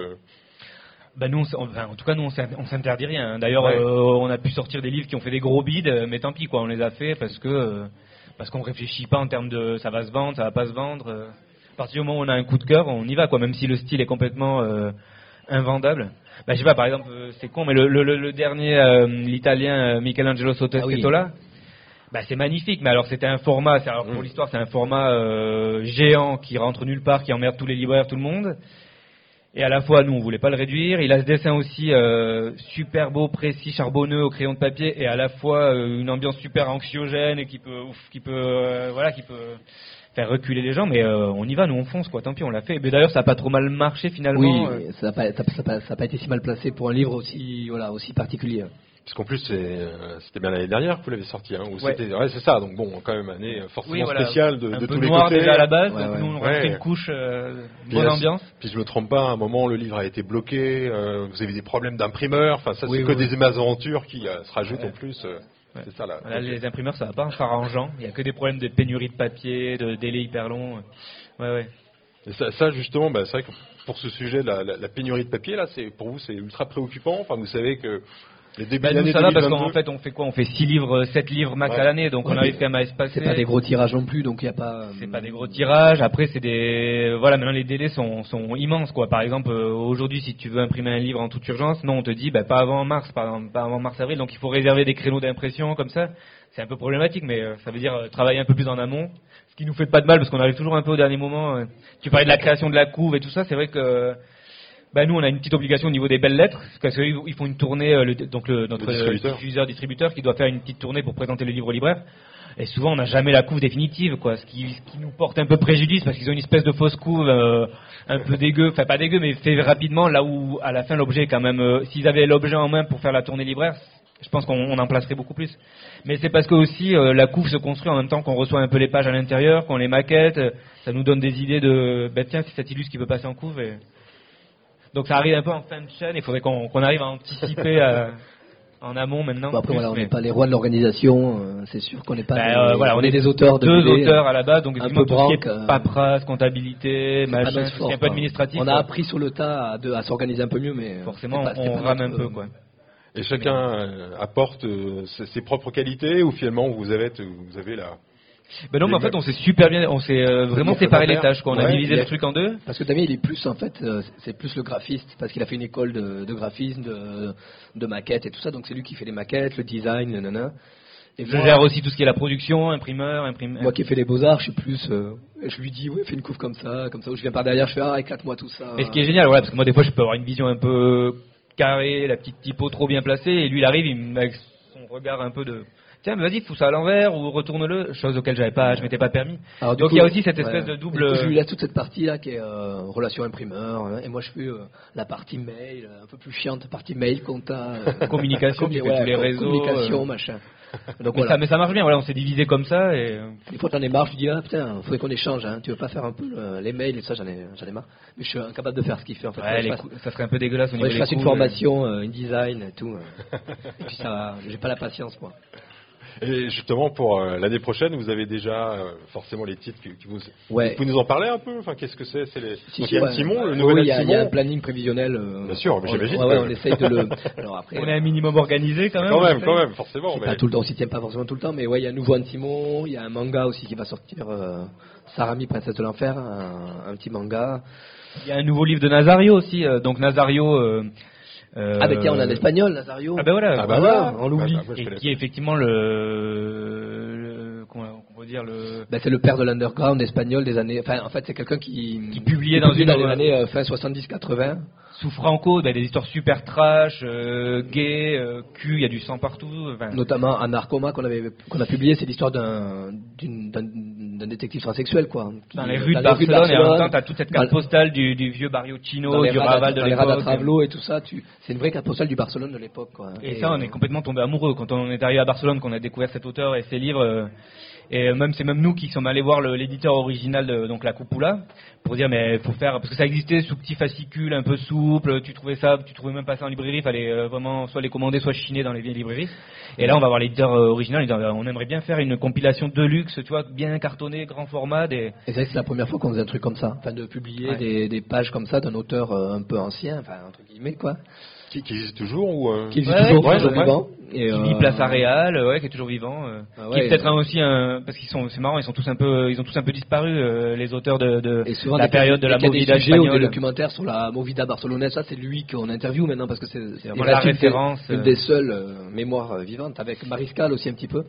Bah nous, on s- enfin, en tout cas, nous, on s'in- on s'interdit rien. D'ailleurs, Ouais. euh, on a pu sortir des livres qui ont fait des gros bids, euh, mais tant pis, quoi. On les a fait parce que parce qu'on réfléchit pas en termes de ça va se vendre, ça va pas se vendre. euh. À partir du moment où on a un coup de cœur, on y va, quoi. Même si le style est complètement euh, invendable. Bah, je sais pas, par exemple, euh, c'est con, mais le, le- le- dernier, euh, l'italien euh, Michelangelo Ah oui. Sottosetola, Bah, c'est magnifique, mais alors c'était un format, alors pour Mm. l'histoire, c'est un format euh, géant qui rentre nulle part, qui emmerde tous les libraires, tout le monde. Et à la fois, nous, on voulait pas le réduire. Il a ce dessin aussi euh, super beau, précis, charbonneux au crayon de papier, et à la fois euh, une ambiance super anxiogène et qui peut, ouf, qui peut, euh, voilà, qui peut faire reculer les gens. Mais euh, on y va, nous, on fonce, quoi. Tant pis, on l'a fait. Mais d'ailleurs, ça a pas trop mal marché finalement. Oui, ça n'a pas, ça- ça ça pas été si mal placé pour un livre aussi, voilà, aussi particulier. Puisqu'en plus, c'est, euh, c'était bien l'année dernière que vous l'avez sorti. Hein, ou Ouais. c'est ça. Donc bon, quand même, année euh, forcément oui, voilà. spéciale de, un de peu tous les noir côtés. déjà à la base, Ouais, donc ouais. nous, on Ouais. rajoutait une couche, euh, bonne là, ambiance. Puis je me trompe pas, à un moment, le livre a été bloqué. euh, vous avez des problèmes d'imprimeur. Enfin, ça, Oui, c'est que oui. des mésaventures qui euh, se rajoutent en plus. C'est ça là. Voilà, les imprimeurs, ça va pas être arrangeant. Il y a que des problèmes de pénurie de papier, de délais hyper longs. Ouais, ouais. Et ça, ça, justement, bah, c'est vrai que pour ce sujet, la, la, la pénurie de papier, là, c'est pour vous, c'est ultra préoccupant. Enfin, vous savez que les débuts Bah, nous, ça va parce 2022, qu'en fait, on fait quoi? On fait 6 livres, 7 livres max Ouais. à l'année, donc Ouais, on arrive quand même à espacer. C'est pas des gros tirages non plus, donc il n'y a pas. euh, C'est pas des gros tirages. Après, c'est des. Voilà, maintenant les délais sont, sont immenses, quoi. Par exemple, euh, aujourd'hui, si tu veux imprimer un livre en toute urgence, non, on te dit, bah, pas avant mars, par exemple, pas avant mars-avril, donc il faut réserver des créneaux d'impression comme ça. C'est un peu problématique, mais euh, ça veut dire euh, travailler un peu plus en amont. Ce qui nous fait pas de mal, parce qu'on arrive toujours un peu au dernier moment. euh. Tu parlais de la création de la couve et tout ça, c'est vrai que. Bah nous on a une petite obligation au niveau des belles lettres parce qu'ils ils font une tournée euh, le- donc le, notre Le distributeur. diffuseur distributeur qui doit faire une petite tournée pour présenter le livre au libraire et souvent on n'a jamais la couve définitive quoi ce qui, ce qui nous porte un peu préjudice parce qu'ils ont une espèce de fausse couve euh, un peu dégueu enfin pas dégueu mais fait rapidement là où à la fin l'objet est quand même euh, s'ils avaient l'objet en main pour faire la tournée libraire je pense qu'on on en placerait beaucoup plus mais c'est parce que aussi euh, la couve se construit en même temps qu'on reçoit un peu les pages à l'intérieur qu'on les maquette ça nous donne des idées de ben tiens c'est cet illustre qui peut passer en couve et donc ça arrive un peu en fin de chaîne, il faudrait qu'on arrive à anticiper euh, en amont maintenant. Bon, après, plus, voilà, on mais- n'est pas les rois de l'organisation, euh, c'est sûr qu'on n'est pas. Ben, des- euh, voilà, on est des auteurs de deux BD, auteurs à la base, donc un peu tout ce qui est branque, euh, paperasse, comptabilité, machin, notre tout ce qui fort, est un peu quoi. administratif. On a appris sur le tas à, s'organiser un peu mieux, mais Forcément, pas- on rame un peu quoi. Et chacun apporte ses, ses propres qualités ou finalement vous avez, vous avez la. Ben non, mais en fait, on s'est super bien, on s'est euh, vraiment séparé les tâches. Quoi. On a divisé a- le truc en deux. Parce que Damien, il est plus en fait, euh, c'est plus le graphiste parce qu'il a fait une école de, de graphisme, de, de maquettes et tout ça. Donc c'est lui qui fait les maquettes, le design, nanana. Et Je moi, gère aussi tout ce qui est la production, imprimeur, imprimeur. moi qui ai fait les beaux arts, je suis plus. euh, je lui dis, ouais, fais une couve comme ça, comme ça. Ou je viens par derrière, je fais, ah, éclate-moi tout ça. Mais ce qui est génial, voilà, parce que moi des fois je peux avoir une vision un peu carrée, la petite typo trop bien placée, et lui il arrive, il avec son regard un peu de tiens, mais vas-y, fous ça à l'envers ou retourne-le, chose auquel j'avais pas, je m'étais pas permis. Alors, Donc coup, il y a aussi cette espèce ouais. de double. coup, je lui laisse toute cette partie là qui est euh, relation imprimeur, hein, et moi je fais euh, la partie mail, euh, un peu plus chiante, partie mail, compta, Communication, tu fais tous les réseaux, communication, machin. Donc mais, voilà. ça, mais ça marche bien, voilà, on s'est divisé comme ça et Des fois, j'en ai marre, je dis, ah putain, faudrait qu'on échange, hein. tu veux pas faire un peu euh, les mails et ça, j'en ai, ai marre. Mais je suis incapable de faire ce qu'il fait en fait. ouais, fasse, ça serait un peu dégueulasse au niveau que je fasse une coups, formation, euh, une design et tout. euh. et puis ça j'ai pas la patience moi. Et justement pour euh, l'année prochaine, vous avez déjà euh, forcément les titres qui, qui vous. Ouais. Vous pouvez nous en parler un peu? Enfin, qu'est-ce que c'est? C'est les. Si, Donc, si, il y a ouais. Simon, le Oui, nouvel il y, a- il y a un planning prévisionnel. euh, Bien sûr, j'imagine Ouais, on essaye de le. Alors après, On est un minimum organisé quand même. Quand même, quand même, forcément. mais- pas tout le temps, on s'y tient pas forcément tout le temps, mais ouais, il y a un nouveau Anne Simon, il y a un manga aussi qui va sortir, euh, Sarami, princesse de l'enfer, un, un petit manga. Il y a un nouveau livre de Nazario aussi, euh, donc Nazario. Euh, Ah, mais tiens, on a un espagnol, Nazario. Ah ben voilà. Ah bah Voilà, voilà, on l'oublie. Bah, bah, et qui est effectivement le, dire le Ben, c'est le père de l'underground espagnol des années. Enfin, en fait, c'est quelqu'un qui, Qui publiait dans une- dans les années euh, fin 70-80. sous Franco, bah, des histoires super trash, euh, gays, euh, cul, il y a du sang partout. enfin, Notamment un Narcoma qu'on avait qu'on a publié, c'est l'histoire d'un détective transsexuel quoi. dans Qui- les rues de Barcelone, et en même temps, t'as toute cette carte dans- postale du, du vieux Barrio dans Chino, les du Raval de dans l'époque. Et tout ça, tu, c'est une vraie carte postale du Barcelone de l'époque quoi. Et ça, on est complètement tombé amoureux quand on est arrivé à Barcelone, qu'on a découvert cet auteur et ses livres. Et même c'est même nous qui sommes allés voir l'éditeur original de donc la Cupula pour dire mais faut faire parce que ça existait sous petit fascicule un peu souple. Tu trouvais ça, tu trouvais même pas ça en librairie. Fallait euh, vraiment soit les commander, soit chiner dans les vieilles librairies. Et là, on va voir l'éditeur euh, original. Il dit, on aimerait bien faire une compilation de luxe, tu vois, bien cartonné, grand format. Des... Et c'est vrai que c'est la première fois qu'on faisait un truc comme ça, enfin de publier Ouais. des, des pages comme ça d'un auteur euh, un peu ancien, enfin entre guillemets quoi, Qui, qui existe toujours ou euh, qui est Ouais, toujours, ouais, toujours ouais. vivant. Et, Qui vit euh, Place à Réal, euh, ouais, qui est toujours vivant. euh, Ah qui est peut-être euh, un aussi un parce qu'ils sont, c'est marrant, ils sont tous un peu, ils ont tous un peu disparu euh, les auteurs de, de Et souvent, la période de la movida sujets ou des espagnole. documentaires sur la Movida barcelonaise, ça c'est lui qu'on interviewe maintenant parce que c'est vraiment la reste une des- référence, Une des seules euh, mémoires vivantes avec Mariscal aussi un petit peu.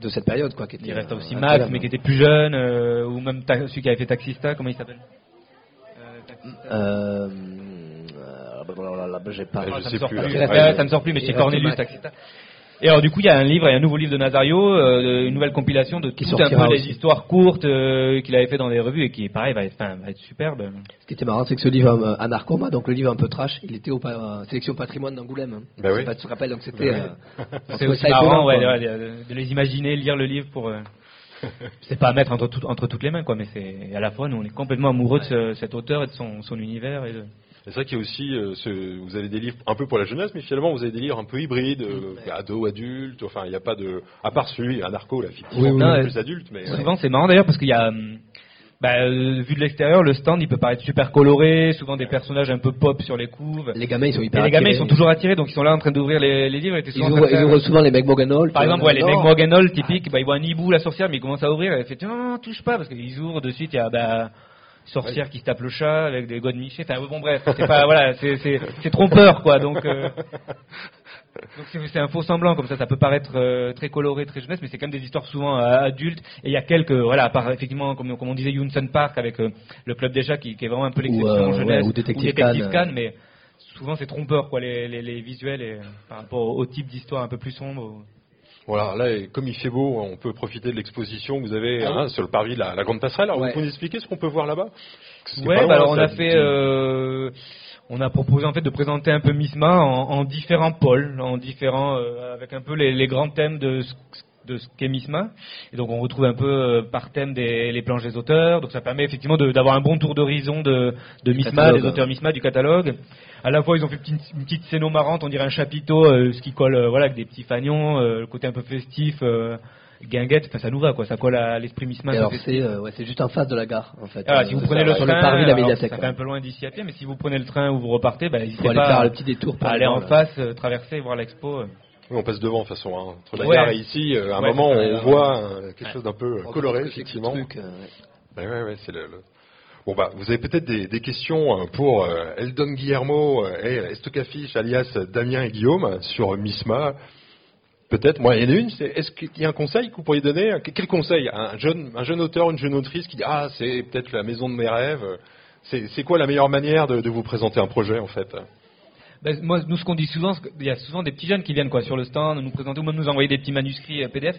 de cette période, quoi. Qui était, Il reste aussi. Max, mais qui était plus jeune, euh, ou même celui qui avait fait Taxista, comment il s'appelle? Euh, j'ai pas. Je Ah, ça, sais me plus, plus. Ouais, ça me sort plus, mais chez reste Cornelius. Et alors du coup, il y a un livre, il y a un nouveau livre de Nazario, euh, une nouvelle compilation de Qui tout un peu aussi. histoires courtes euh, qu'il avait fait dans des revues et qui, pareil, va être, enfin, va être superbe. Ce qui était marrant, c'est que ce livre euh, Anarchoma, donc le livre un peu trash, il était au pa- euh, sélection patrimoine d'Angoulême. hein. Bah Je sais oui. pas, tu te rappelles, donc c'était. Bah oui. euh, C'est aussi marrant, ouais, de, de les imaginer, lire le livre pour. euh, c'est pas à mettre entre, tout- entre toutes les mains, quoi, mais c'est à la fois, nous, on est complètement amoureux de ce- cet auteur et de son, son univers. Et de... C'est vrai qu'il y a aussi, euh, ce- vous avez des livres un peu pour la jeunesse, mais finalement vous avez des livres un peu hybrides, euh, ados, adultes, enfin il n'y a pas de... À part celui, Anarcho, là, effectivement, Oui, oui, oui. plus adulte, mais... Souvent, c'est marrant d'ailleurs parce qu'il y a. hum, Bah, euh, vu de l'extérieur, le stand il peut paraître super coloré, souvent des personnages un peu pop sur les couves. Les gamins, ils sont Et hyper les gamins ils sont toujours attirés, donc ils sont là en train d'ouvrir les, les livres. Et Ils ouvrent, ils souvent les mecs Morganol. Par exemple, ouais, les non. mecs Morganol typiques, bah, ils voient un hibou, la sorcière, mais ils commencent à ouvrir, et ils font non, touche pas, parce qu'ils ouvrent de suite, il y a bah, sorcière qui se tape le chat avec des godes michés. Enfin, bon, bref, c'est pas, voilà, c'est, c'est, c'est trompeur, quoi. Donc, euh, donc c'est, un faux semblant, comme ça, ça peut paraître euh, très coloré, très jeunesse, mais c'est quand même des histoires souvent euh, adultes. Et il y a quelques, voilà, à part effectivement, comme, comme on disait, Yunson Park avec le club des chats, qui, qui est vraiment un peu l'exception jeunesse, ouais, ou Détective Détective Khan, Khan, mais souvent c'est trompeur, quoi, les, les, les visuels, et, par rapport au, au type d'histoire un peu plus sombre. Voilà, là, comme il fait beau, on peut profiter de l'exposition que vous avez Ah hein, sur le parvis de la, la Grande Passerelle. Alors, Ouais. vous pouvez nous expliquer ce qu'on peut voir là-bas? Pas bah alors on a fait, euh, on a proposé en fait de présenter un peu Misma en, en différents pôles, en différents, euh, avec un peu les, les grands thèmes de ce, de ce qu'est Misma. Et donc on retrouve un peu euh, par thème des, les planches des auteurs. Donc ça permet effectivement d'avoir un bon tour d'horizon de, de Misma, catalogue. des auteurs Misma, du catalogue. À la fois ils ont fait une petite, une petite scéno marrante, on dirait un chapiteau, euh, ce qui colle, euh, voilà, avec des petits fagnons, le côté un peu festif. Guinguette, enfin ça nous va quoi, ça colle à l'esprit Misma. Alors, c'est ouais, c'est juste en face de la gare, en fait. ah, Euh, si vous prenez ça, le sur train, le parvis de la alors, médiathèque. ça fait un peu loin d'ici à pied, mais si vous prenez le train ou vous repartez, bah, n'hésitez aller pas faire à, le petit détour pour à aller en face, traverser, voir l'expo. Oui, on passe devant, de toute façon. hein. Entre la Ouais. gare et ici, euh, à un Ouais, moment, on voit euh, quelque chose d'un peu euh, coloré, effectivement. truc, ouais. C'est le, le- Bon bah, vous avez peut-être des, des questions pour Eldon Guillermo et Estocafiche, alias Damien et Guillaume, sur Misma. Peut-être. Moi, il y en a une. c'est- Est-ce qu'il y a un conseil que vous pourriez donner? Que- Quel conseil? Un jeune, un jeune auteur, une jeune autrice qui dit ah c'est peut-être la maison de mes rêves. C'est c'est quoi la meilleure manière de, de vous présenter un projet en fait? Ben, moi, nous, ce qu'on dit souvent, qu'il y a souvent des petits jeunes qui viennent quoi sur le stand, nous présenter ou même nous envoyer des petits manuscrits euh, PDF.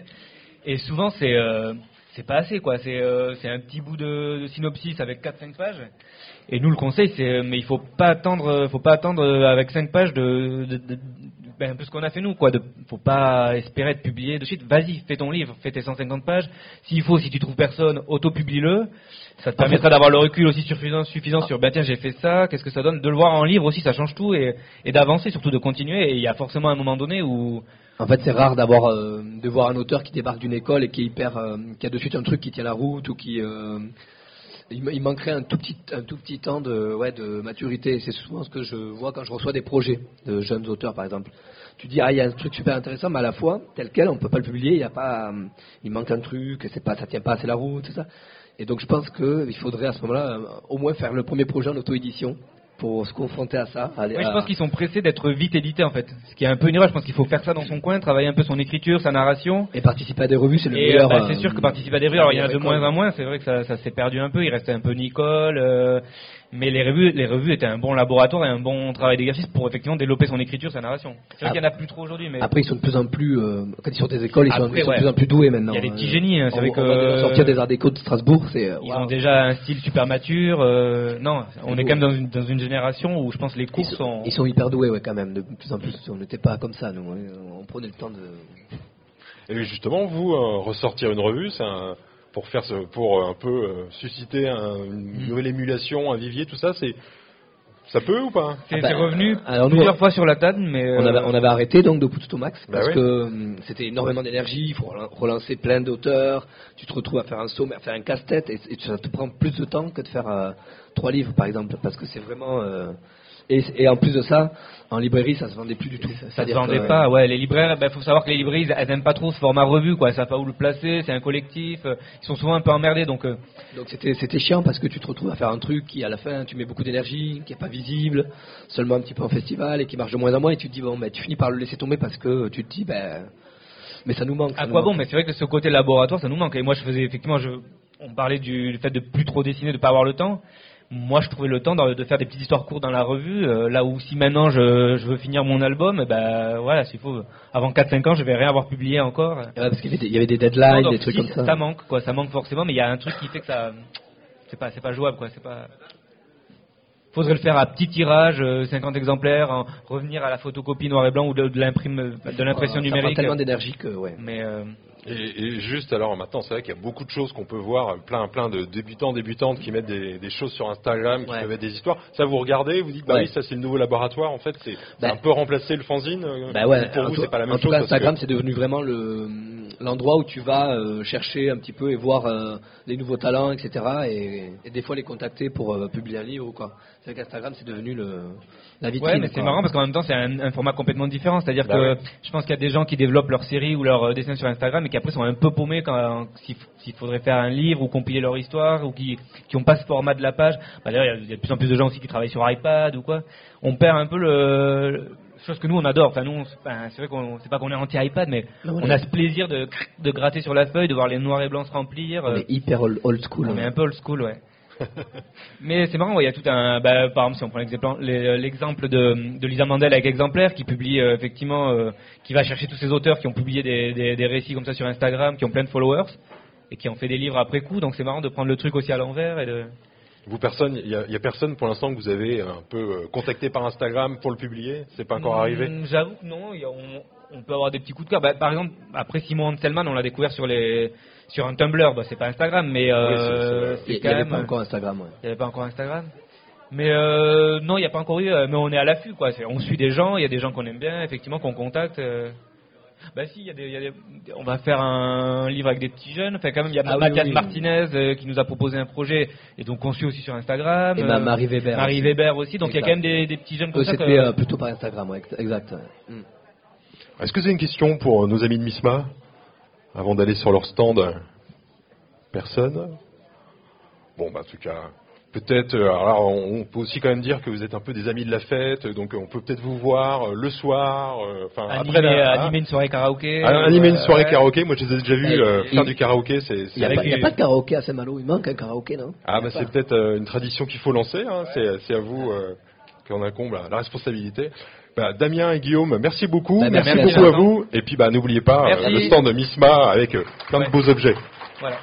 Et souvent, c'est euh, c'est pas assez quoi. C'est euh, un petit bout de, synopsis avec 4-5 pages. Et nous, le conseil, c'est euh, mais il faut pas attendre, euh, faut pas attendre avec 5 pages de- ben, un peu ce qu'on a fait nous quoi. De, faut pas espérer être publié de suite. Vas-y, fais ton livre, fais tes 150 pages. S'il faut, si tu trouves personne, auto-publie-le. Ça te permettra d'avoir le recul aussi suffisant, suffisant sur, ben tiens, j'ai fait ça, qu'est-ce que ça donne De le voir en livre aussi, ça change tout, et, et d'avancer, surtout de continuer. Et il y a forcément un moment donné où... En fait, c'est rare d'avoir euh, de voir un auteur qui débarque d'une école et qui est hyper, euh, qui a de suite un truc qui tient la route ou qui euh, il, manquerait un tout petit un tout petit temps de ouais de maturité. C'est souvent ce que je vois quand je reçois des projets de jeunes auteurs, par exemple. Tu dis ah il y a un truc super intéressant, mais à la fois tel quel on peut pas le publier. Il y a pas, euh, il manque un truc, c'est pas ça tient pas assez la route, tout ça. Et donc je pense que il faudrait à ce moment-là euh, au moins faire le premier projet en auto-édition pour se confronter à ça. Je à- pense qu'ils sont pressés d'être vite édités, en fait. Ce qui est un peu une erreur, je pense qu'il faut faire ça dans son coin, travailler un peu son écriture, sa narration. et participer à des revues, c'est le Et meilleur. bah, c'est euh, sûr que participer à des revues, alors il y en a de moins en moins, c'est vrai que ça, ça s'est perdu un peu, il restait un peu Nicole, euh, mais les revues, les revues étaient un bon laboratoire et un bon travail d'exercice pour effectivement développer son écriture, sa narration. C'est vrai qu'il n'y en a plus trop aujourd'hui, mais Après, ils sont de plus en plus, euh, quand ils sont des écoles, ils sont, Après, ils sont ouais. de plus en plus doués maintenant. il y a des petits Euh, génies, hein, c'est vrai sortir des arts déco de Strasbourg, c'est. euh, Ils ont déjà un style super mature. euh, non, on est quand même dans une, dans une génération où je pense les Ils cours sont, sont. ils sont hyper doués, ouais, quand même. De plus en plus, on n'était pas comme ça, nous. On, on prenait le temps de. Et justement, vous euh, ressortir une revue, c'est un- pour faire ce, pour euh, un peu euh, susciter un- une nouvelle émulation, un vivier, tout ça, c'est ça peut ou pas? C'est Ah bah, revenu alors nous, plusieurs fois sur la table, mais. On euh, avait, on avait arrêté donc de Pousto Max Bah parce que hum, c'était énormément d'énergie. Il faut relan- relancer plein d'auteurs. Tu te retrouves à faire un sommaire, à faire un casse-tête et, et ça te prend plus de temps que de faire euh, trois livres par exemple parce que c'est vraiment. euh, et, et en plus de ça, en librairie, ça se vendait plus du tout. Ça se C'est-à-dire vendait que- pas, ouais. Les libraires, il faut savoir que les librairies, elles aiment pas trop ce format revue, quoi. Elles savent pas où le placer, c'est un collectif. euh, Ils sont souvent un peu emmerdés, donc. euh, Donc c'était c'était chiant parce que tu te retrouves à faire un truc qui à la fin tu mets beaucoup d'énergie, qui est pas visible, seulement un petit peu en festival et qui marche de moins en moins et tu te dis bon ben tu finis par le laisser tomber parce que tu te dis ben Mais ça nous manque. ça À nous quoi manque. bon Mais c'est vrai que ce côté laboratoire, ça nous manque. Et moi, je faisais effectivement, je, on parlait du fait de plus trop dessiner, de pas avoir le temps. Moi, je trouvais le temps de, de faire des petites histoires courtes dans la revue. euh, là où si maintenant je, je veux finir mon album, eh ben voilà, s'il faut, avant 4-5 ans, je vais rien avoir publié encore. Ouais, parce qu'il y, avait des- il y avait des deadlines, Non, des trucs si, comme ça. manque, quoi. Ça manque forcément, mais il y a un truc qui fait que ça, c'est pas, c'est pas jouable, quoi. C'est pas. Faudrait le faire à petit tirage, euh, 50 exemplaires, en- revenir à la photocopie noir et blanc ou de, de l'imprime, de l'impression Ça prend numérique. tellement d'énergie que, ouais. Mais euh, Et, et juste alors maintenant, c'est vrai qu'il y a beaucoup de choses qu'on peut voir, plein plein de débutants, débutantes qui mettent des, des choses sur Instagram, qui Ouais. peuvent mettre des histoires. Ça vous regardez, vous dites bah Ouais. oui, ça c'est le nouveau laboratoire. En fait, c'est Bah. un peu remplacer le fanzine. euh, Bah ouais, pour en vous, tout- c'est pas la même en tout chose. cas, parce que- Instagram, c'est devenu vraiment le l'endroit où tu vas euh, chercher un petit peu et voir euh, les nouveaux talents, etc. Et, et des fois les contacter pour euh, publier un livre ou quoi. C'est vrai qu'Instagram, c'est devenu le la vitrine. Ouais, mais c'est marrant parce qu'en même temps, c'est un, un format complètement différent. C'est-à-dire Bah que ouais. je pense qu'il y a des gens qui développent leur série ou leur dessin sur Instagram et qui après sont un peu paumés quand s'il faudrait faire un livre ou compiler leur histoire ou qui qui ont pas ce format de la page. Bah, D'ailleurs, il y a- il y, a de plus en plus de gens aussi qui travaillent sur iPad ou quoi. On perd un peu le chose que nous on adore. Enfin, nous, enfin, c'est vrai qu'on c'est pas qu'on est anti iPad, mais Non, on on a est- ce plaisir de de gratter sur la feuille, de voir les noirs et blancs se remplir. On euh, est hyper old, school. on est hein. un peu old school, ouais. Mais c'est marrant, ouais, il y a tout un. Bah, par exemple, si on prend l'exemple, l'exemple de, de Lisa Mandel avec Exemplaire, qui publie euh, effectivement, euh, qui va chercher tous ces auteurs qui ont publié des, des- des récits comme ça sur Instagram, qui ont plein de followers et qui ont fait des livres après coup. Donc c'est marrant de prendre le truc aussi à l'envers et de. Vous personne, il y, a- personne pour l'instant que vous avez un peu euh, contacté par Instagram pour le publier? C'est pas encore arrivé? Hmm, J'avoue que non. a- on, on peut avoir des petits coups de cœur. Bah, par exemple, après Simon Hanselman, on l'a découvert sur les sur un Tumblr. Bah, c'est pas Instagram, mais euh, Oui, c'est- Il c'est- c'est n'y avait pas encore Instagram. Ouais. Il n'y avait pas encore Instagram. Mais euh, non, il n'y a pas encore eu. euh, mais on est à l'affût, quoi. C'est- On suit des gens, il y a des gens qu'on aime bien, effectivement, qu'on contacte. euh. Bah si, il y a des, il y a des- on va faire un livre avec des petits jeunes. Enfin, quand même, il y a Ah Mathias oui. Martinez euh, qui nous a proposé un projet et donc on suit aussi sur Instagram. Et euh, ma- Marie Weber. Marie aussi. Weber aussi. Donc il y a quand même des, des petits jeunes comme ça. c'était euh, plutôt par Instagram, ouais, ex- exact. Mm. Est-ce que vous avez une question pour nos amis de Misma? Avant d'aller sur leur stand Personne Bon, bah, en tout cas, peut-être. euh, Alors, on peut aussi quand même dire que vous êtes un peu des amis de la fête, donc on peut peut-être vous voir euh, le soir. euh, Enfin, après la- animer une soirée karaoké. Ah, animer une soirée ouais. karaoké. Moi, je les ai déjà vus euh, faire du karaoké. C'est, Il n'y a, pas- a de karaoké à Saint-Malo, il manque un karaoké, non? Ah, bah, c'est peut-être euh, une tradition qu'il faut lancer. hein. C'est, c'est à vous qu'on incombe la, la responsabilité. Bah, Damien et Guillaume, merci beaucoup. Bah, merci, merci, beaucoup à vous. Et puis, bah, n'oubliez pas euh, Merci. le stand de Misma avec euh, plein Ouais. de beaux objets. Voilà.